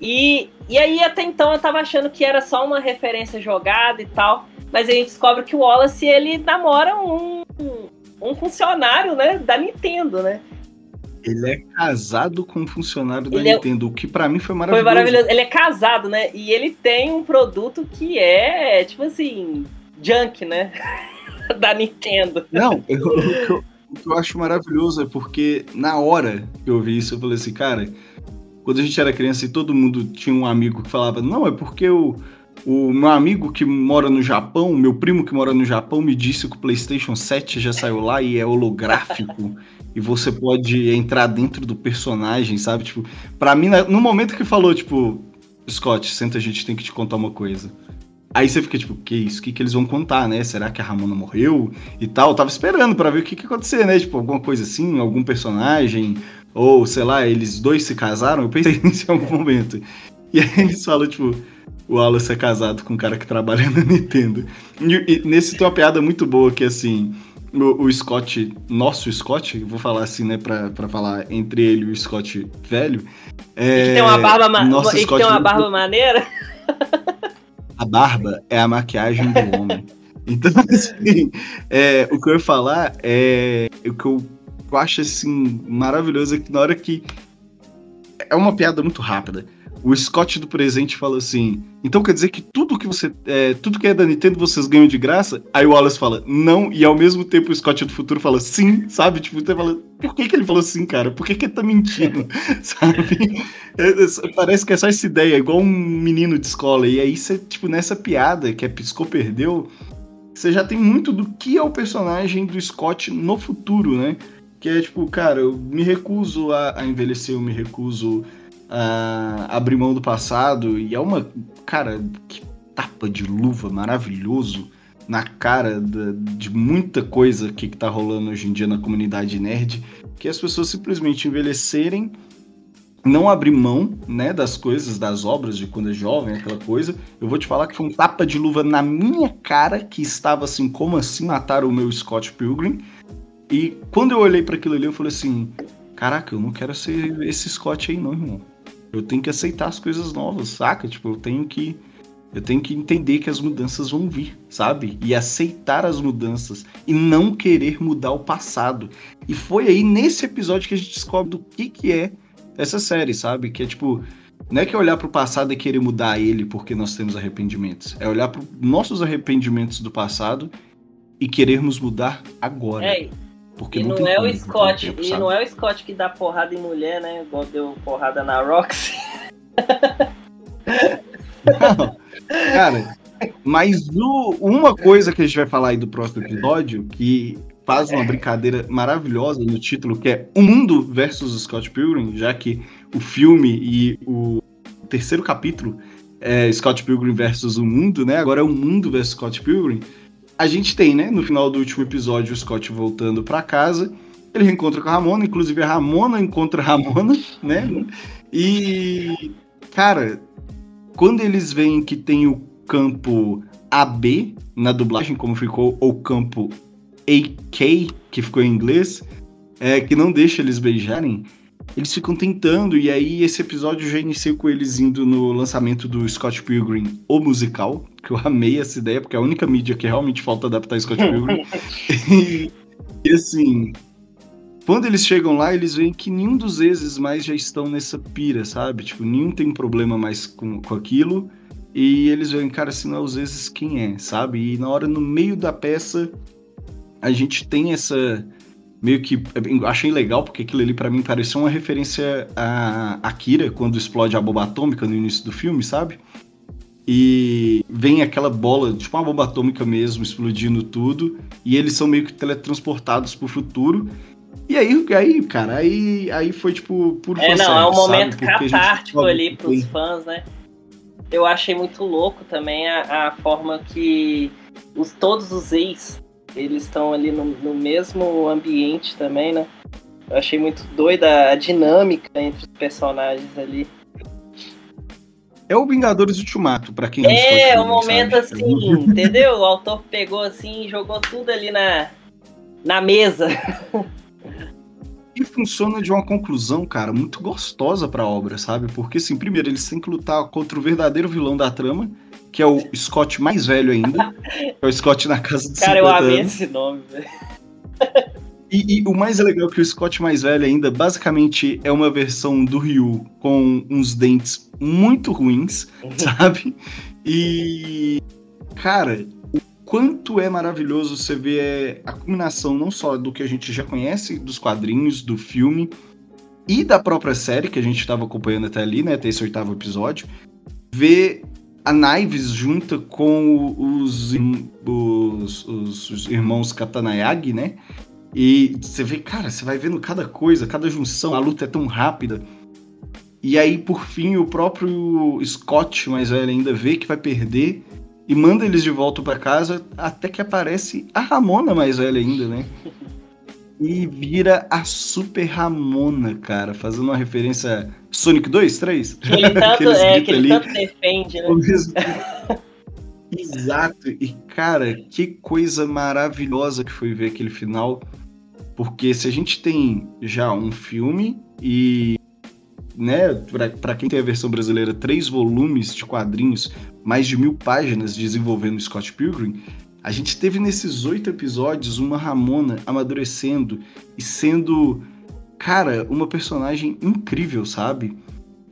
e, e aí, até então, eu tava achando que era só uma referência jogada e tal. Mas a gente descobre que o Wallace, ele namora um, um funcionário, né, da Nintendo, né? Ele é casado com um funcionário da ele é Nintendo, o que para mim foi maravilhoso. Foi maravilhoso. Ele é casado, né? E ele tem um produto que é, tipo assim, junk, né? [laughs] da Nintendo. Não, eu, eu, o que eu acho maravilhoso é porque na hora que eu vi isso, eu falei assim, cara, quando a gente era criança e todo mundo tinha um amigo que falava, não, é porque o, o meu amigo que mora no Japão, meu primo que mora no Japão, me disse que o PlayStation 7 já saiu lá e é holográfico. e você pode entrar dentro do personagem, sabe? Tipo, pra mim, no momento que falou, tipo, Scott, senta, a gente tem que te contar uma coisa. Aí você fica tipo, que isso? O que, que eles vão contar, né? Será que a Ramona morreu e tal? Eu tava esperando para ver o que, que ia acontecer, né? Tipo, alguma coisa assim, algum personagem, ou, sei lá, eles dois se casaram, eu pensei [laughs] nisso em algum momento. E aí eles falam, tipo, o Wallace é casado com um cara que trabalha na Nintendo. E, e nesse tem uma piada muito boa que, assim, o, o, Scott, nosso Scott, vou falar assim, né, pra, pra falar entre ele e o Scott velho. É, e que tem uma barba, ma que tem uma barba maneira. A barba é a maquiagem do homem. Então, [laughs] assim, é, o que eu ia falar é o que eu eu acho assim maravilhoso é que na hora que é uma piada muito rápida. O Scott do presente fala assim: então quer dizer que tudo que você. É, tudo que é da Nintendo vocês ganham de graça? Aí o Wallace fala, não, e ao mesmo tempo o Scott do futuro fala sim, sabe? Tipo, você fala, por que, que ele falou sim, cara? Por que, que ele tá mentindo? [laughs] sabe? É, é, parece que é só essa ideia, igual um menino de escola. E aí você, tipo, nessa piada que a Piscou perdeu, você já tem muito do que é o personagem do Scott no futuro, né? Que é tipo, cara, eu me recuso a, a envelhecer, eu me recuso a abrir mão do passado. E é uma, cara, que tapa de luva maravilhoso na cara de, de muita coisa que, que tá rolando hoje em dia na comunidade nerd, que é as pessoas simplesmente envelhecerem, não abrir mão, né, das coisas, das obras de quando é jovem, aquela coisa. Eu vou te falar que foi um tapa de luva na minha cara que estava assim, como assim matar o meu Scott Pilgrim? E quando eu olhei para aquilo ali, eu falei assim: caraca, eu não quero ser esse Scott aí, não, irmão. Eu tenho que aceitar as coisas novas, saca? Tipo, eu tenho que. Eu tenho que entender que as mudanças vão vir, sabe? E aceitar as mudanças. E não querer mudar o passado. E foi aí nesse episódio que a gente descobre do que, que é essa série, sabe? Que é tipo. Não é que é olhar para o passado e querer mudar ele porque nós temos arrependimentos. É olhar para nossos arrependimentos do passado e querermos mudar agora. É, Porque e não, não, é o Scott, tempo, e sabe? não é o Scott que dá porrada em mulher, né? Igual deu porrada na Roxy. Não, Cara, mas o- uma coisa que a gente vai falar aí do próximo episódio, que faz uma brincadeira maravilhosa no título, que é O Mundo versus Scott Pilgrim, já que o filme e o terceiro capítulo é Scott Pilgrim versus o Mundo, né? Agora é o Mundo versus Scott Pilgrim. A gente tem, né, no final do último episódio, o Scott voltando pra casa. Ele reencontra com a Ramona, inclusive a Ramona encontra a Ramona, [laughs] né? E, cara, quando eles veem que tem o campo AB na dublagem, como ficou, ou campo AK, que ficou em inglês, é, que não deixa eles beijarem, eles ficam tentando, e aí esse episódio já inicia com eles indo no lançamento do Scott Pilgrim, o musical, que eu amei essa ideia, porque é a única mídia que realmente falta adaptar Scott Pilgrim. [laughs] e, e assim, quando eles chegam lá, eles veem que nenhum dos exes mais já estão nessa pira, sabe? Tipo, nenhum tem problema mais com, com aquilo. E eles veem, cara, se não é os exes, quem é, sabe? E na hora, no meio da peça, a gente tem essa. Meio que. eu Achei legal, porque aquilo ali pra mim pareceu uma referência a Akira, quando explode a bomba atômica no início do filme, sabe? E vem aquela bola, tipo uma bomba atômica mesmo, explodindo tudo. E eles são meio que teletransportados pro futuro. E aí, aí cara, aí, aí foi tipo puro É, não, é um momento? Porque gente catártico descobre ali pros fãs, né? Eu achei muito louco também a, a forma que os, todos os ex, eles estão ali no, no mesmo ambiente também, né? Eu achei muito doida a dinâmica entre os personagens ali. É o Vingadores Ultimato, pra quem É, um momento sabe? assim, entendeu? O autor pegou assim e jogou tudo ali na, na mesa. E funciona de uma conclusão, cara, muito gostosa pra obra, sabe? Porque, assim, primeiro, eles têm que lutar contra o verdadeiro vilão da trama, que é o Scott mais velho ainda. é o Scott na casa 50 Cara, eu amei anos. esse nome, velho. E, e o mais legal é que o Scott mais velho ainda, basicamente, é uma versão do Ryu com uns dentes muito ruins, sabe? E, cara, o quanto é maravilhoso você ver a combinação não só do que a gente já conhece dos quadrinhos, do filme e da própria série que a gente estava acompanhando até ali, né? Até esse oitavo episódio. Ver a Knives junta com os, os, os, os irmãos Katanayagi, né? E você vê, cara, você vai vendo cada coisa, cada junção, a luta é tão rápida. E aí, por fim, o próprio Scott, mais velho, ainda vê que vai perder e manda eles de volta pra casa, até que aparece a Ramona mais velha ainda, né? E vira a Super Ramona, cara, fazendo uma referência a Sonic 2, 3? Que ele [laughs] tanto, é, que ele tanto defende, né? Mesmo. Exato. E, cara, que coisa maravilhosa que foi ver aquele final. Porque se a gente tem já um filme e, né, pra quem tem a versão brasileira, três volumes de quadrinhos, mais de mil páginas desenvolvendo Scott Pilgrim, a gente teve nesses oito episódios uma Ramona amadurecendo e sendo, cara, uma personagem incrível, sabe?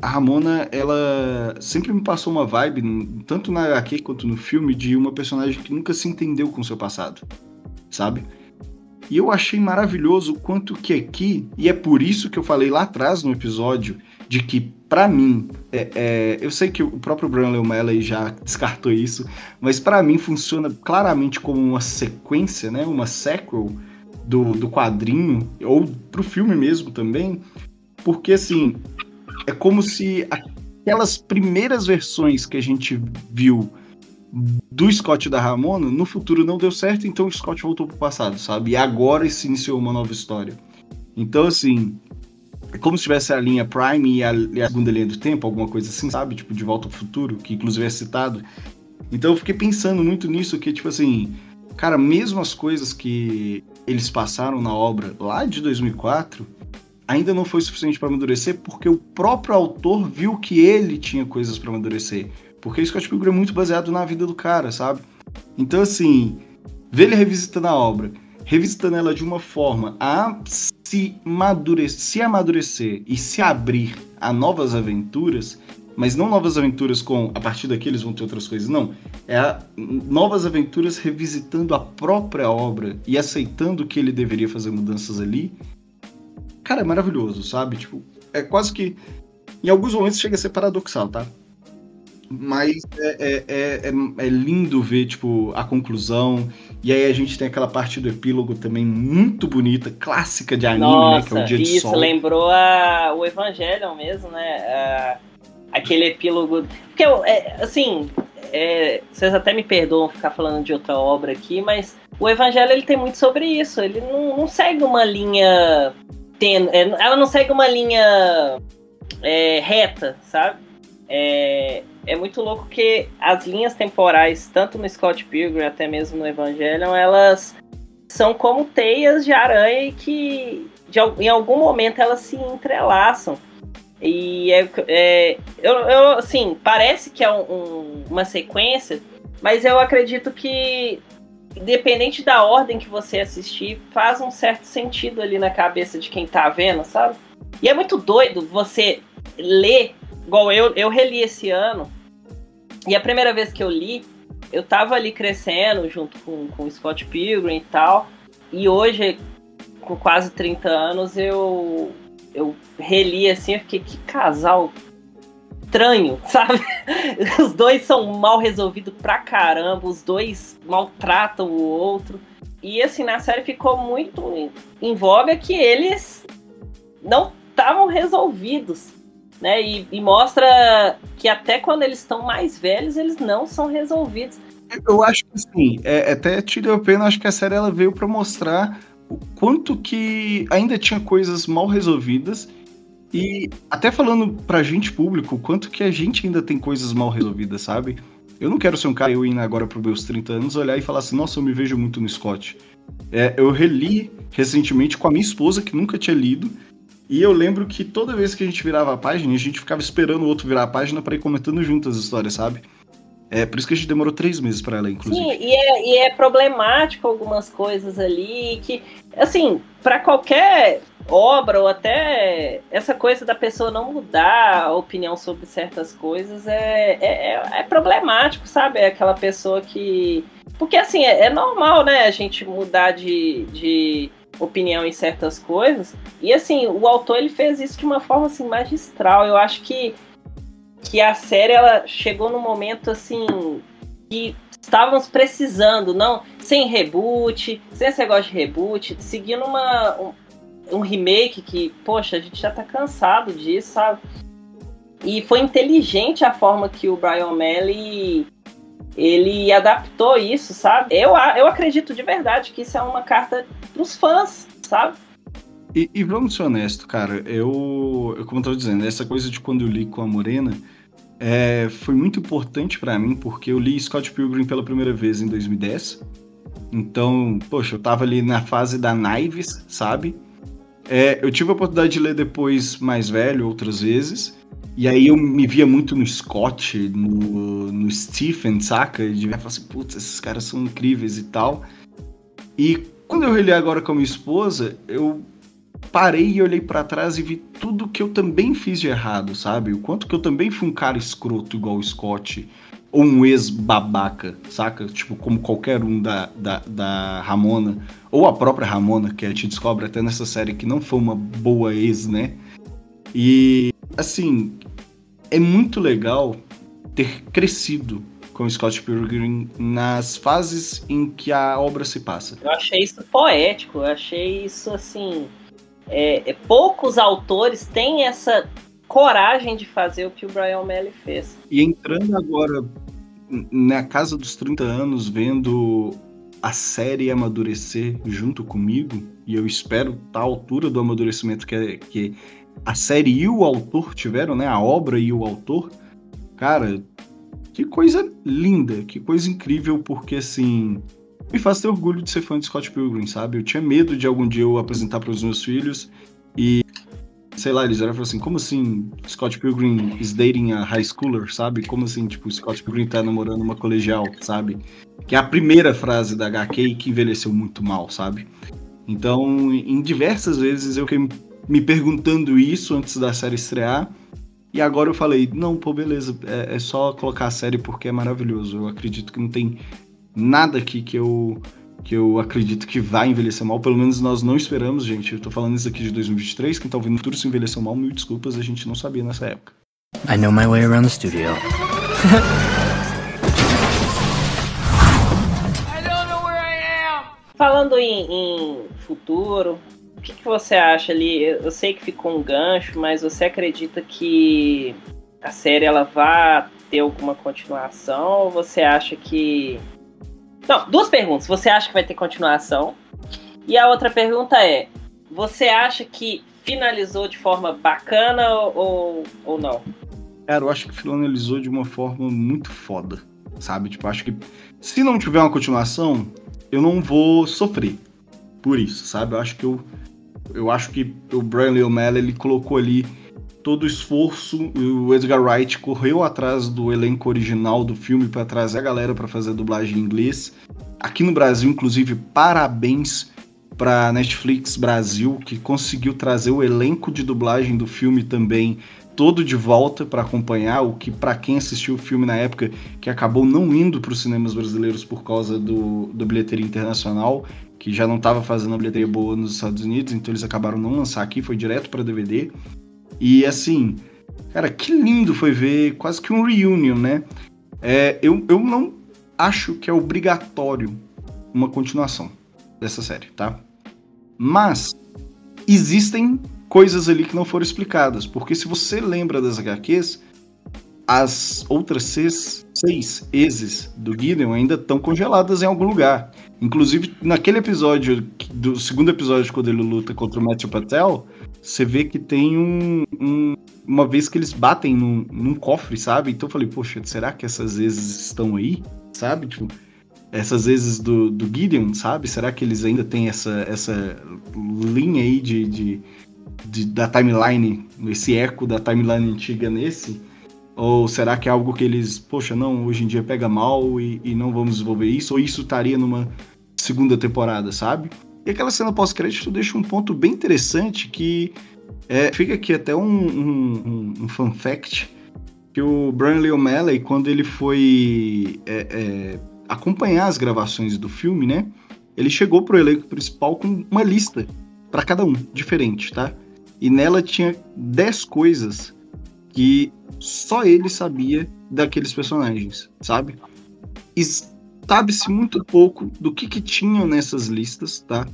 a Ramona, ela sempre me passou uma vibe, tanto na HQ quanto no filme, de uma personagem que nunca se entendeu com o seu passado, sabe? E eu achei maravilhoso o quanto que aqui, e é por isso que eu falei lá atrás no episódio, de que, pra mim, é, é, eu sei que o próprio Brian O'Malley já descartou isso, mas pra mim funciona claramente como uma sequência, né? Uma sequel do, do quadrinho, ou pro filme mesmo também, porque assim, é como se aquelas primeiras versões que a gente viu do Scott e da Ramona, no futuro não deu certo, então o Scott voltou pro passado, sabe? E agora se iniciou uma nova história. Então, assim, é como se tivesse a linha Prime e a, e a segunda linha do tempo, alguma coisa assim, sabe? Tipo, de volta ao futuro, que inclusive é citado. Então eu fiquei pensando muito nisso, que, tipo assim, cara, mesmo as coisas que eles passaram na obra lá de 2004 ainda não foi suficiente para amadurecer, porque o próprio autor viu que ele tinha coisas para amadurecer. Porque Scott Pilgrim é muito baseado na vida do cara, sabe? Então, assim, ver ele revisitando a obra, revisitando ela de uma forma a se amadurecer, se amadurecer e se abrir a novas aventuras, mas não novas aventuras com a partir daqui eles vão ter outras coisas, não. É a, novas aventuras revisitando a própria obra e aceitando que ele deveria fazer mudanças ali. Cara, é maravilhoso, sabe? Tipo, é quase que. Em alguns momentos chega a ser paradoxal, tá? Mas é, é, é, é, lindo ver, tipo, a conclusão. E aí a gente tem aquela parte do epílogo também muito bonita, clássica de anime, Nossa, né? Que é o dia isso, de sol. lembrou a, o Evangelion mesmo, né? A, aquele epílogo. Porque, é, assim, é, vocês até me perdoam ficar falando de outra obra aqui, mas o Evangelho ele tem muito sobre isso. Ele não, não segue uma linha. Ten, ela não segue uma linha é, reta, sabe? É, é muito louco que as linhas temporais, tanto no Scott Pilgrim até mesmo no Evangelion, elas são como teias de aranha que de, em algum momento elas se entrelaçam. E é, é eu, eu, assim, parece que é um, um, uma sequência, mas eu acredito que, independente da ordem que você assistir, faz um certo sentido ali na cabeça de quem tá vendo, sabe? E é muito doido você ler Igual eu, eu reli esse ano. E a primeira vez que eu li, eu tava ali crescendo junto com, com o Scott Pilgrim e tal. E hoje, com quase 30 anos, eu, eu reli assim, eu fiquei, que casal estranho, [laughs] sabe? Os dois são mal resolvidos pra caramba, os dois maltratam o outro. E assim, na série ficou muito em voga que eles não estavam resolvidos né? E, e mostra que até quando eles estão mais velhos, eles não são resolvidos. Eu acho que sim. É, até tira a pena, acho que a série ela veio para mostrar o quanto que ainda tinha coisas mal resolvidas e até falando pra gente público, quanto que a gente ainda tem coisas mal resolvidas, sabe? Eu não quero ser um cara, eu indo agora pros meus 30 anos, olhar e falar assim, nossa, eu me vejo muito no Scott. É, eu reli recentemente com a minha esposa, que nunca tinha lido, e eu lembro que toda vez que a gente virava a página, a gente ficava esperando o outro virar a página para ir comentando junto as histórias, sabe? É por isso que a gente demorou três meses para ela, inclusive. Sim, e é, e é problemático algumas coisas ali que, assim, para qualquer obra ou até essa coisa da pessoa não mudar a opinião sobre certas coisas é, é, é, é problemático, sabe? É aquela pessoa que. Porque, assim, é, é normal, né, a gente mudar de, de opinião em certas coisas. E assim, o autor ele fez isso de uma forma assim magistral. Eu acho que que a série ela chegou no momento assim que estávamos precisando, não sem reboot, sem esse negócio de reboot, seguindo uma um, um remake que, poxa, a gente já tá cansado disso, sabe? E foi inteligente a forma que o Brian O'Malley ele adaptou isso, sabe? Eu, eu acredito de verdade que isso é uma carta pros fãs, sabe? E, e vamos ser honestos, cara, eu, como eu tô dizendo, essa coisa de quando eu li com a Morena é, foi muito importante para mim, porque eu li Scott Pilgrim pela primeira vez em 2010. Então, poxa, eu tava ali na fase da Knives, sabe? É, eu tive a oportunidade de ler depois mais velho, outras vezes. E aí eu me via muito no Scott, no, no Stephen, saca? De ver falar assim, putz, esses caras são incríveis e tal. E quando eu reli agora com a minha esposa, eu parei e olhei para trás e vi tudo que eu também fiz de errado, sabe? O quanto que eu também fui um cara escroto igual o Scott. Ou um ex-babaca, saca? Tipo, como qualquer um da, da, da Ramona. Ou a própria Ramona, que a gente descobre até nessa série que não foi uma boa ex, né? E, assim, é muito legal ter crescido com Scott Pilgrim nas fases em que a obra se passa. Eu achei isso poético, eu achei isso assim. É, é, poucos autores têm essa coragem de fazer o que o Brian O'Malley fez. E entrando agora na casa dos 30 anos, vendo a série amadurecer junto comigo, e eu espero estar tá à altura do amadurecimento que, que a série e o autor tiveram, né? A obra e o autor. Cara, que coisa linda, que coisa incrível, porque assim. Me faz ter orgulho de ser fã de Scott Pilgrim, sabe? Eu tinha medo de algum dia eu apresentar para os meus filhos e. Sei lá, eles olharam assim: como assim Scott Pilgrim is dating a high schooler, sabe? Como assim, tipo, Scott Pilgrim tá namorando uma colegial, sabe? Que é a primeira frase da HQ que envelheceu muito mal, sabe? Então, em diversas vezes eu fiquei me perguntando isso antes da série estrear. E agora eu falei, não, pô, beleza, é, é, só colocar a série porque é maravilhoso. Eu acredito que não tem nada aqui que eu que eu acredito que vai envelhecer mal. Pelo menos nós não esperamos, gente. Eu tô falando isso aqui de 2023. Quem tá ouvindo no futuro se envelheceu mal, mil desculpas, a gente não sabia nessa época. I know my way around the studio. [laughs] Falando em, em futuro, que, que, você acha ali? Eu sei que ficou um gancho, mas você acredita que a série ela vai ter alguma continuação? Ou você acha que não, duas perguntas. Você acha que vai ter continuação? E a outra pergunta é: você acha que finalizou de forma bacana ou, ou não? Cara, eu acho que finalizou de uma forma muito foda, sabe? Tipo, acho que se não tiver uma continuação, eu não vou sofrer por isso, sabe? Eu acho que eu, eu acho que o Brian O'Malley, ele colocou ali todo o esforço, o Edgar Wright correu atrás do elenco original do filme para trazer a galera para fazer a dublagem em inglês. Aqui no Brasil, inclusive, parabéns para Netflix Brasil que conseguiu trazer o elenco de dublagem do filme também todo de volta para acompanhar o que para quem assistiu o filme na época que acabou não indo para os cinemas brasileiros por causa do, do bilheteria internacional que já não estava fazendo uma bilheteria boa nos Estados Unidos então eles acabaram não lançar aqui foi direto para DVD e assim, cara, que lindo foi ver quase que um reunion, né? É, eu, eu não acho que é obrigatório uma continuação dessa série, tá? Mas existem coisas ali que não foram explicadas, porque se você lembra das HQs, as outras seis, seis exes do Gideon ainda estão congeladas em algum lugar. Inclusive, naquele episódio, do segundo episódio, quando ele luta contra o Matthew Patel, você vê que tem um, um, uma vez que eles batem num, num, cofre, sabe? Então eu falei, poxa, será que essas vezes estão aí? Sabe? Tipo, essas vezes do, do Gideon, sabe? Será que eles ainda têm essa, essa linha aí de, de, de, da timeline, esse eco da timeline antiga nesse? Ou será que é algo que eles, poxa, não, hoje em dia pega mal e, e não vamos desenvolver isso? Ou isso estaria numa segunda temporada, sabe? E aquela cena pós-crédito deixa um ponto bem interessante que é, fica aqui até um, um, um, fun fact que o Brian Lee O'Malley, quando ele foi é, é, acompanhar as gravações do filme, né? Ele chegou pro elenco principal com uma lista para cada um, diferente, tá? E nela tinha 10 coisas que só ele sabia daqueles personagens, sabe? E sabe-se muito pouco do que, que tinham nessas listas, tá?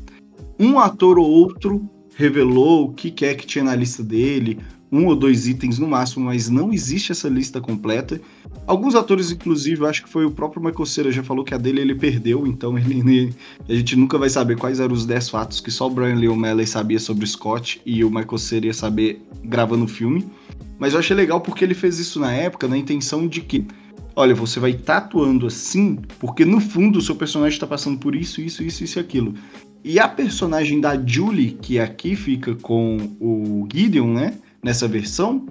Um ator ou outro revelou o que é que tinha na lista dele, um ou dois itens no máximo, mas não existe essa lista completa. Alguns atores, inclusive, acho que foi o próprio Michael Cera já falou que a dele ele perdeu, então ele, [laughs] a gente nunca vai saber quais eram os 10 fatos que só o Brian Lee O'Malley sabia sobre Scott e o Michael Cera ia saber gravando o filme. Mas eu achei legal porque ele fez isso na época na intenção de que olha, você vai estar tá assim, porque no fundo o seu personagem está passando por isso, isso, isso, isso e aquilo. E a personagem da Julie, que aqui fica com o Gideon, né, nessa versão,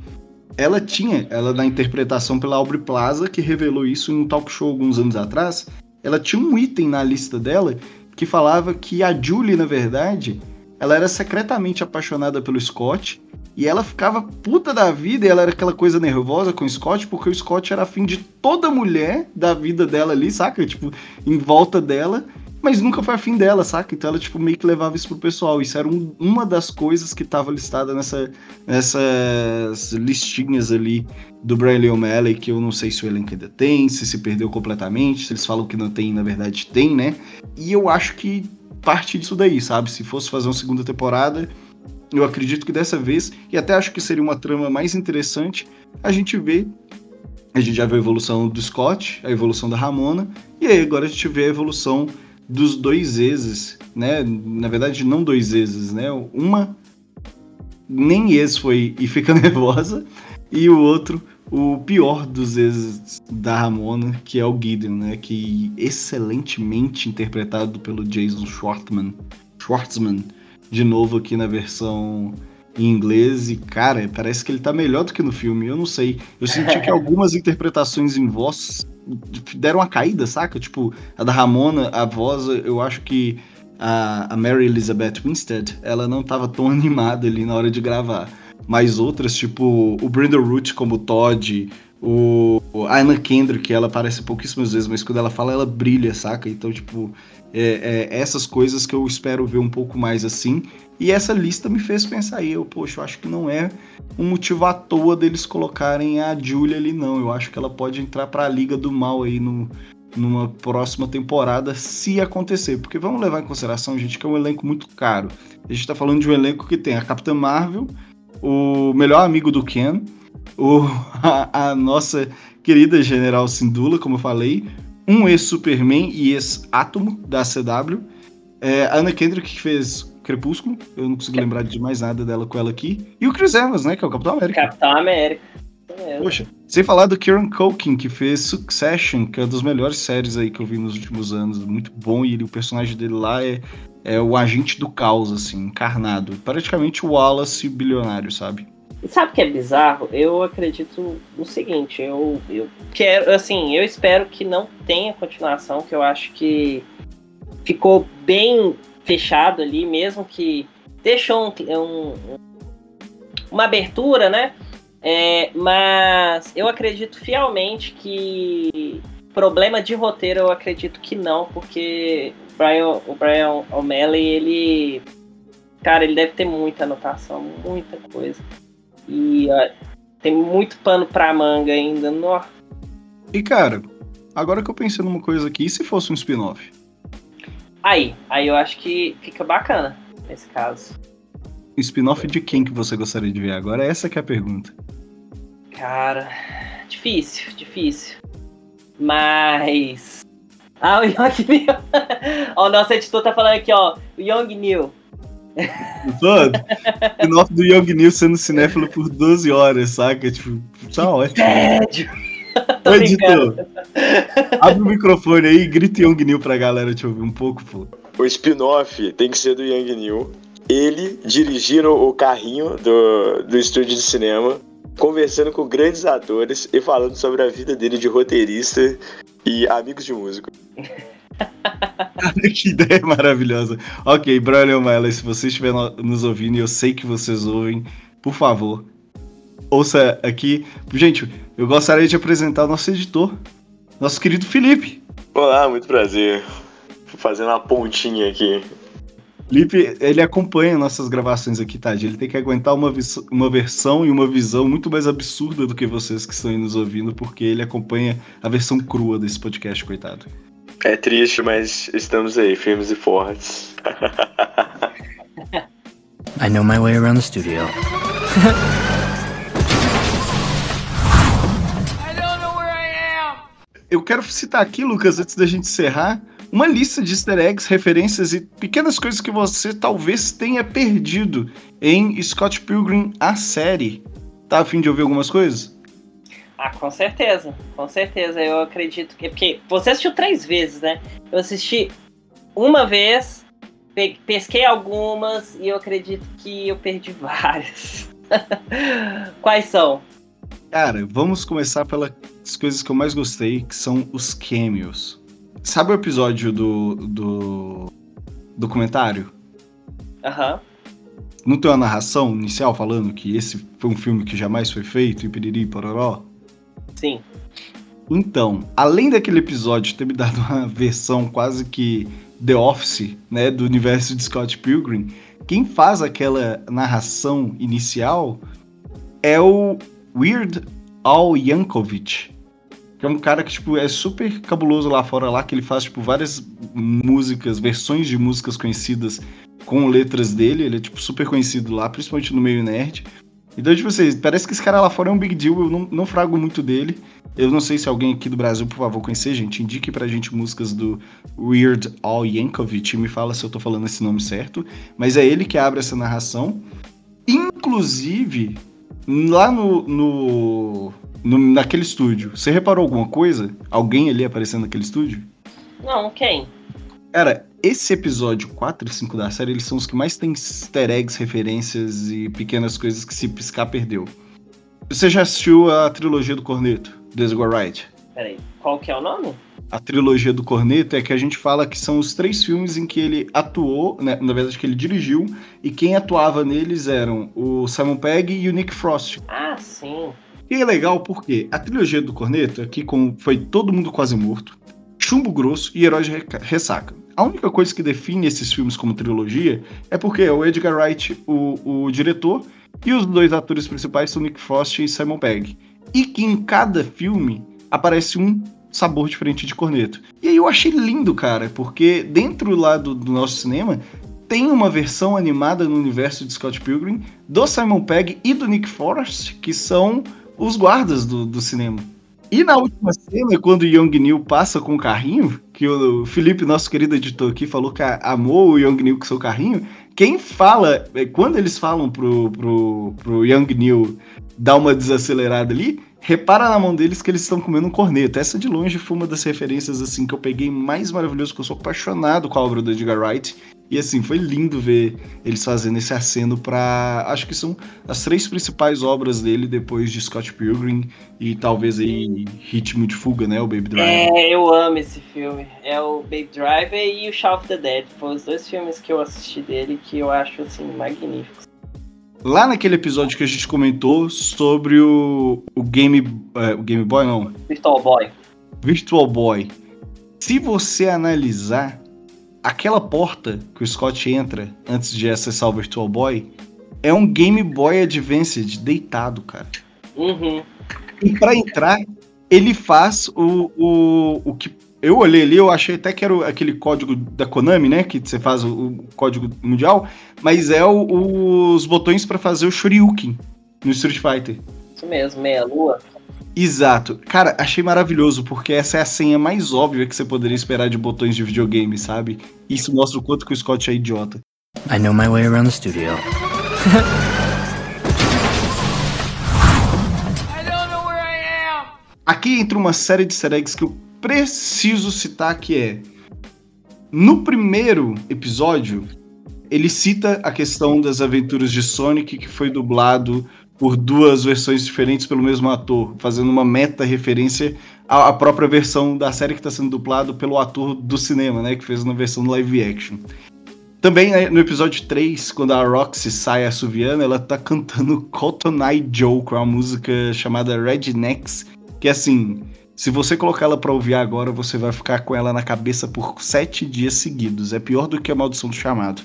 ela tinha, ela na interpretação pela Aubrey Plaza, que revelou isso em um talk show alguns anos atrás, ela tinha um item na lista dela que falava que a Julie, na verdade, ela era secretamente apaixonada pelo Scott e ela ficava puta da vida e ela era aquela coisa nervosa com o Scott, porque o Scott era afim de toda mulher da vida dela ali, saca? Tipo, em volta dela, mas nunca foi afim dela, saca? Então ela, tipo, meio que levava isso pro pessoal. Isso era um, uma das coisas que tava listada nessa, nessas listinhas ali do Brian Lee O'Malley, que eu não sei se o elenco ainda tem, se se perdeu completamente, se eles falam que não tem, na verdade tem, né? E eu acho que parte disso daí, sabe? Se fosse fazer uma segunda temporada, eu acredito que dessa vez, e até acho que seria uma trama mais interessante, a gente vê. A gente já vê a evolução do Scott, a evolução da Ramona, e aí agora a gente vê a evolução dos dois exes, né? Na verdade, não dois exes, né? Uma nem ex foi e fica [laughs] nervosa, e o outro, o pior dos exes da Ramona, que é o Gideon, né? Que excelentemente interpretado pelo Jason Schwartzman. Schwartzman de novo aqui na versão em inglês e, cara, parece que ele tá melhor do que no filme. Eu não sei. Eu senti que [laughs] algumas interpretações em voz deram uma caída, saca? Tipo, a da Ramona, a voz, eu acho que a, a Mary Elizabeth Winstead, ela não tava tão [laughs] animada ali na hora de gravar. mais outras, tipo o Brandon Root como Todd, o a Anna Kendrick, ela aparece pouquíssimas vezes, mas quando ela fala, ela brilha, saca? Então, tipo, é, é, essas coisas que eu espero ver um pouco mais assim. E essa lista me fez pensar aí, eu, poxa, eu acho que não é um motivo à toa deles colocarem a Julia ali, não. Eu acho que ela pode entrar pra Liga do Mal aí no, numa próxima temporada, se acontecer. Porque vamos levar em consideração, gente, que é um elenco muito caro. A gente tá falando de um elenco que tem a Capitã Marvel, o melhor amigo do Ken, o, a, a nossa querida General Sindula, como eu falei, um ex-Superman e ex-Átomo da CW, é, a Kendrick que fez Crepúsculo, eu não consigo lembrar de mais nada dela com ela aqui, e o Chris Evans, né, que é o Capitão América. Capitão América. Poxa, sem falar do Kieran Culkin, que fez Succession, que é uma das melhores séries aí que eu vi nos últimos anos, muito bom, e ele, o personagem dele lá é, é o agente do caos, assim, encarnado. Praticamente o Wallace bilionário, sabe? E sabe o que é bizarro? Eu acredito no seguinte, eu, eu quero, assim, eu espero que não tenha continuação, que eu acho que ficou bem fechado ali, mesmo que deixou um, um, uma abertura, né? É, mas eu acredito fielmente que problema de roteiro eu acredito que não, porque Brian, o Brian O'Malley, ele. Cara, ele deve ter muita anotação, muita coisa. E uh, tem muito pano pra manga ainda. No... E cara, agora que eu pensei numa coisa aqui, e se fosse um spin-off? Aí, aí eu acho que fica bacana nesse caso. Spin-off de quem que você gostaria de ver agora? Essa que é a pergunta. Cara, difícil, difícil. Mas. Ah, o Young [laughs] Neil. ó, o nosso editor tá falando aqui, ó. O Young Neil. Mano, spin-off do Young Neil sendo cinéfilo por 12 horas, saca? Tipo, tá [laughs] ótimo. Sério? [laughs] Ô, editor, abre o microfone aí e grita Young Neil pra galera te ouvir um pouco, pô. O spin-off tem que ser do Young Neil. Ele dirigindo o carrinho do, do estúdio de cinema, conversando com grandes atores e falando sobre a vida dele de roteirista e amigos de músico. [laughs] que ideia maravilhosa. Ok, Brian O'Malley, se você estiver nos ouvindo, e eu sei que vocês ouvem, por favor, ouça aqui. Gente, eu gostaria de apresentar o nosso editor, nosso querido Felipe. Olá, muito prazer. Fazendo uma pontinha aqui. Felipe, ele acompanha nossas gravações aqui, tá? Ele tem que aguentar uma, uma versão e uma visão muito mais absurda do que vocês que estão aí nos ouvindo, porque ele acompanha a versão crua desse podcast, coitado. É triste, mas estamos aí, firmes e fortes. [laughs] I know my way around the studio. [laughs] Eu quero citar aqui, Lucas, antes da gente encerrar, uma lista de easter eggs, referências e pequenas coisas que você talvez tenha perdido em Scott Pilgrim, a série. Tá a fim de ouvir algumas coisas? Ah, com certeza, com certeza. Eu acredito que. Porque você assistiu três vezes, né? Eu assisti uma vez, pesquei algumas e eu acredito que eu perdi [laughs] várias. Quais são? Cara, vamos começar pelas coisas que eu mais gostei, que são os cameos. Sabe o episódio do, do documentário? Aham. Uhum. Não tem uma narração inicial falando que esse foi um filme que jamais foi feito e piriri pororó? Sim. Então, além daquele episódio ter me dado uma versão quase que The Office, né, do universo de Scott Pilgrim, quem faz aquela narração inicial é o Weird Al Yankovic, que é um cara que tipo é super cabuloso lá fora lá que ele faz tipo várias músicas, versões de músicas conhecidas com letras dele, ele é tipo super conhecido lá, principalmente no meio nerd. Então, tipo assim, parece que esse cara lá fora é um big deal, eu não, não frago muito dele. Eu não sei se alguém aqui do Brasil, por favor, conhecer, gente, indique pra gente músicas do Weird Al Yankovic e me fala se eu tô falando esse nome certo. Mas é ele que abre essa narração. Inclusive, lá no, no, no naquele estúdio, você reparou alguma coisa? Alguém ali aparecendo naquele estúdio? Não, quem? Cara, esse episódio 4 e 5 da série, eles são os que mais tem easter eggs, referências e pequenas coisas que se piscar perdeu. Você já assistiu a trilogia do Corneto, Desgo Right? Peraí, qual que é o nome? A trilogia do Corneto é que a gente fala que são os três filmes em que ele atuou, né, na verdade que ele dirigiu, e quem atuava neles eram o Simon Pegg e o Nick Frost. Ah, sim. E é legal porque a trilogia do Corneto, aqui com foi Todo Mundo Quase Morto, Chumbo Grosso e Herói de Ressaca. A única coisa que define esses filmes como trilogia é porque é o Edgar Wright, o, o diretor, e os dois atores principais são Nick Frost e Simon Pegg. E que em cada filme aparece um sabor diferente de corneto. E aí eu achei lindo, cara, porque dentro lá do, do nosso cinema tem uma versão animada no universo de Scott Pilgrim do Simon Pegg e do Nick Forrest, que são os guardas do, do cinema. E na última cena, quando o Young Neil passa com o carrinho, que o Felipe, nosso querido editor aqui, falou que amou o Young Neil com seu carrinho, quem fala, é, quando eles falam pro, pro, pro Young Neil dar uma desacelerada ali, repara na mão deles que eles estão comendo um corneto. Essa de longe foi uma das referências assim que eu peguei mais maravilhoso, porque eu sou apaixonado com a obra do Edgar Wright. E assim, foi lindo ver eles fazendo esse aceno para, acho que são as três principais obras dele depois de Scott Pilgrim e talvez aí Ritmo de Fuga, né, o Baby Driver. É, eu amo esse filme. É o Baby Driver e o Shaun of the Dead. Foram os dois filmes que eu assisti dele que eu acho assim magníficos. Lá naquele episódio que a gente comentou sobre o, o Game. É, o Game Boy, não. Virtual Boy. Virtual Boy. Se você analisar aquela porta que o Scott entra antes de acessar o Virtual Boy, é um Game Boy Advance deitado, cara. Uhum. E para entrar, ele faz o, o, o que eu olhei ali, eu achei até que era aquele código da Konami, né? Que você faz o, o código mundial, mas é o, os botões para fazer o Shoryuken no Street Fighter. Isso mesmo, meia lua. Exato. Cara, achei maravilhoso, porque essa é a senha mais óbvia que você poderia esperar de botões de videogame, sabe? Isso mostra o quanto que o Scott é idiota. I know my way around the studio. Aqui entra uma série de easter eggs que eu preciso citar que é no primeiro episódio ele cita a questão das aventuras de Sonic que foi dublado por duas versões diferentes pelo mesmo ator, fazendo uma meta referência à, própria versão da série que está sendo dublado pelo ator do cinema, né, que fez na versão live action. Também né, no episódio 3, quando a Roxy sai assoviando, ela tá cantando Cotton Eye Joe, com uma música chamada Rednecks, que assim, se você colocar ela pra ouvir agora, você vai ficar com ela na cabeça por sete dias seguidos. É pior do que a maldição do chamado.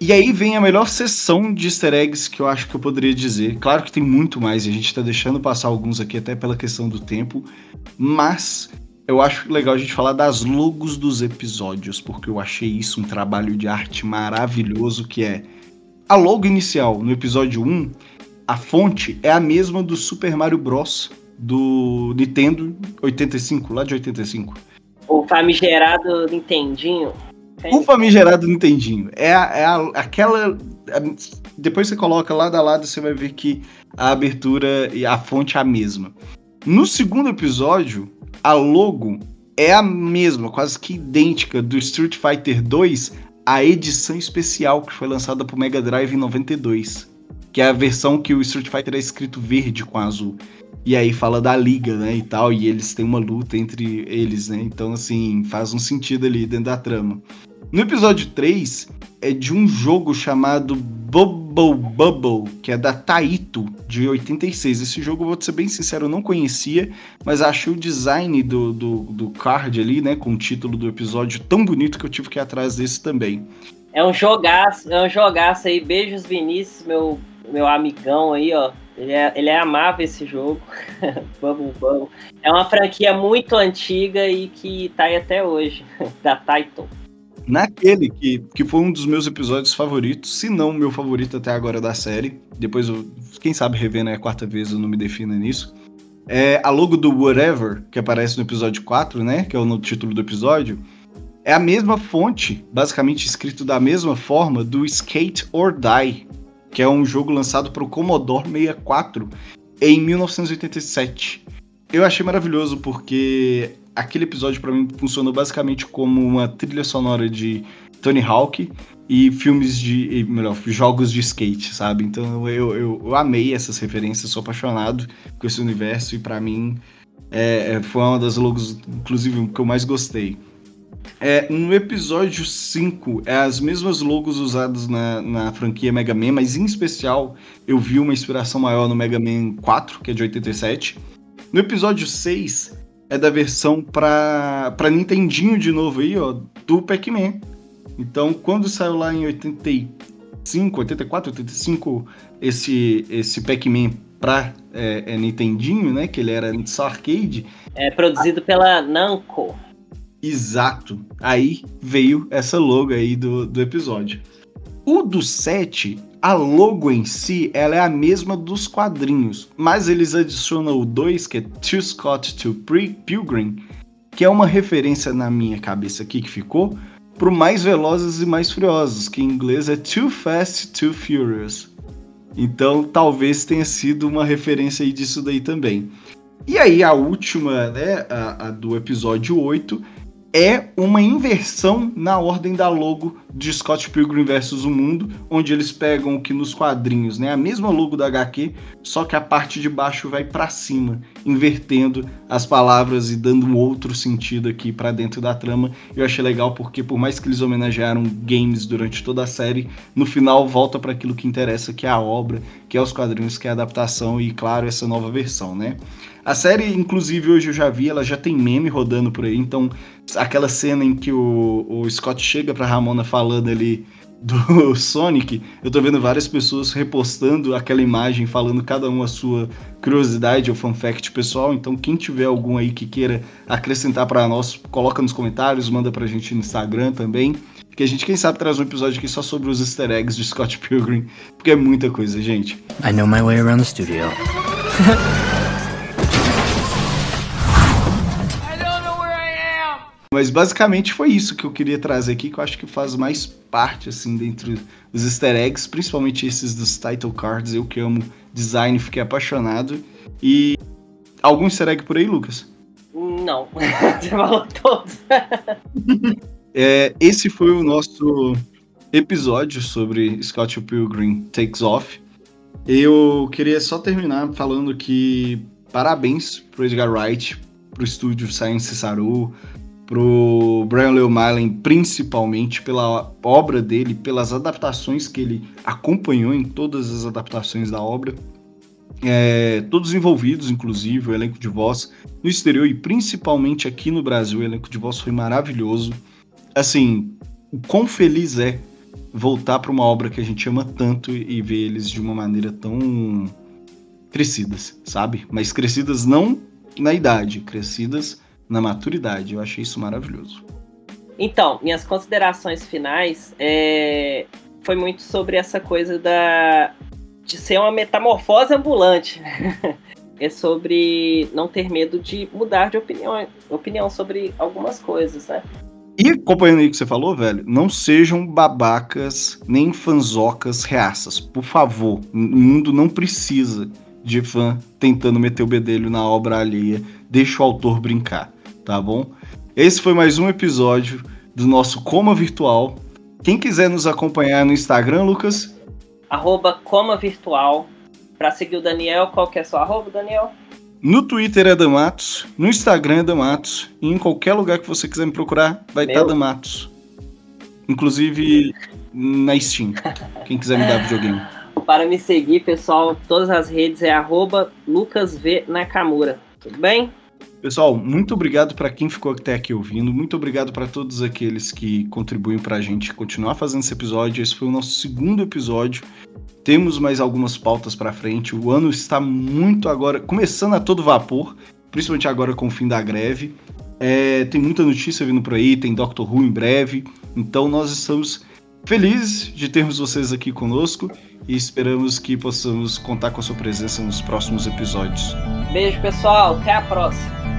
E aí vem a melhor sessão de easter eggs que eu acho que eu poderia dizer. Claro que tem muito mais, e a gente tá deixando passar alguns aqui até pela questão do tempo. Mas eu acho legal a gente falar das logos dos episódios, porque eu achei isso um trabalho de arte maravilhoso que é a logo inicial no episódio 1, a fonte é a mesma do Super Mario Bros do Nintendo 85, lá de 85. O famigerado Nintendinho. O famigerado Nintendinho. É, é aquela. depois você coloca lado a lado, você vai ver que a abertura e a fonte é a mesma. No segundo episódio, a logo é a mesma, quase que idêntica do Street Fighter 2, a edição especial que foi lançada pro Mega Drive em 92. Que é a versão que o Street Fighter é escrito verde com azul. E aí fala da liga, né, e tal, e eles têm uma luta entre eles, né? Então, assim, faz um sentido ali dentro da trama. No episódio 3, é de um jogo chamado Bubble Bubble, que é da Taito, de 86. Esse jogo, vou ser bem sincero, eu não conhecia, mas achei o design do, do, do card ali, né, com o título do episódio tão bonito que eu tive que ir atrás desse também. É um jogaço, é um jogaço aí. Beijos, Vinícius, meu, meu amigão aí, ó. Ele é, ele é amável esse jogo. [laughs] Bubble Bubble. É uma franquia muito antiga e que tá aí até hoje, [laughs] da Titan. Naquele que, que foi um dos meus episódios favoritos, se não meu favorito até agora da série. Depois, eu, quem sabe revendo a quarta vez eu não me defino nisso. É a logo do Whatever, que aparece no episódio 4, né? Que é o título do episódio. É a mesma fonte, basicamente escrito da mesma forma, do Skate or Die, que é um jogo lançado para o Commodore 64 em 1987. Eu achei maravilhoso porque aquele episódio para mim funcionou basicamente como uma trilha sonora de Tony Hawk e filmes de. melhor, jogos de skate, sabe? Então eu, eu, eu amei essas referências, sou apaixonado com esse universo e para mim É, é, foi uma das logos, inclusive, que eu mais gostei. É, no episódio 5, é as mesmas logos usadas na, na franquia Mega Man, mas em especial eu vi uma inspiração maior no Mega Man 4, que é de 87. No episódio 6, é da versão pra, pra Nintendinho de novo aí, ó, do Pac-Man. Então, quando saiu lá em 85, 84, 85, esse, esse Pac-Man pra é, é, Nintendinho, né, que ele era só arcade... É produzido pela Namco. Exato. Aí veio essa logo aí do, do episódio. O do 7, a logo em si, ela é a mesma dos quadrinhos, mas eles adicionam o 2, que é To Scott to Pilgrim, que é uma referência na minha cabeça aqui que ficou, pro Mais Velozes e Mais Furiosos, que em inglês é Too Fast, Too Furious. Então talvez tenha sido uma referência aí disso daí também. E aí a última, né, a, a do episódio 8, é uma inversão na ordem da logo de Scott Pilgrim versus o Mundo, onde eles pegam o que nos quadrinhos, né, a mesma logo da HQ, só que a parte de baixo vai para cima, invertendo as palavras e dando um outro sentido aqui para dentro da trama. Eu achei legal porque por mais que eles homenagearam games durante toda a série, no final volta para aquilo que interessa, que é a obra, que é os quadrinhos, que é a adaptação e claro, essa nova versão, né? A série, inclusive, hoje eu já vi, ela já tem meme rodando por aí. Então, aquela cena em que o, o Scott chega pra Ramona falando ali do [laughs] Sonic, eu tô vendo várias pessoas repostando aquela imagem, falando cada uma a sua curiosidade ou fun fact pessoal. Então, quem tiver algum aí que queira acrescentar para nós, coloca nos comentários, manda pra gente no Instagram também. Que a gente, quem sabe, traz um episódio aqui só sobre os easter eggs de Scott Pilgrim, porque é muita coisa, gente. I know my way around the studio. [laughs] Mas basicamente foi isso que eu queria trazer aqui, que eu acho que faz mais parte, assim, dentre os easter eggs, principalmente esses dos title cards, eu que amo design, fiquei apaixonado. E algum easter egg por aí, Lucas? Não, [laughs] você falou todos. [laughs] é, esse foi o nosso episódio sobre Scott Pilgrim Takes Off. Eu queria só terminar falando que parabéns pro Edgar Wright, pro estúdio Science Saru, pro Brian Lee O'Malley, principalmente pela obra dele, pelas adaptações que ele acompanhou em todas as adaptações da obra. É, todos envolvidos, inclusive, o elenco de voz no exterior e principalmente aqui no Brasil, o elenco de voz foi maravilhoso. Assim, o quão feliz é voltar para uma obra que a gente ama tanto e ver eles de uma maneira tão crescidas, sabe? Mas crescidas não na idade, crescidas na maturidade. Eu achei isso maravilhoso. Então, minhas considerações finais é... foi muito sobre essa coisa da de ser uma metamorfose ambulante. [laughs] é sobre não ter medo de mudar de opinião, opinião sobre algumas coisas, né? E acompanhando aí o que você falou, velho, não sejam babacas nem fanzocas reaças. Por favor, o mundo não precisa de fã tentando meter o bedelho na obra alheia. Deixa o autor brincar tá bom? Esse foi mais um episódio do nosso Coma Virtual. Quem quiser nos acompanhar no Instagram, Lucas? Arroba Coma Virtual. Pra seguir o Daniel, qual que é sua arroba, Daniel? No Twitter é Damatos, no Instagram é Damatos, e em qualquer lugar que você quiser me procurar, vai estar tá Damatos. Inclusive na Steam, [laughs] quem quiser me dar videogame. Para me seguir, pessoal, todas as redes é arroba lucasvnakamura. Tudo bem? Pessoal, muito obrigado para quem ficou até aqui ouvindo. Muito obrigado para todos aqueles que contribuem para a gente continuar fazendo esse episódio. Esse foi o nosso segundo episódio. Temos mais algumas pautas para frente. O ano está muito agora começando a todo vapor, principalmente agora com o fim da greve. É, tem muita notícia vindo por aí, tem Doctor Who em breve. Então nós estamos felizes de termos vocês aqui conosco e esperamos que possamos contar com a sua presença nos próximos episódios. Beijo, pessoal. Até a próxima.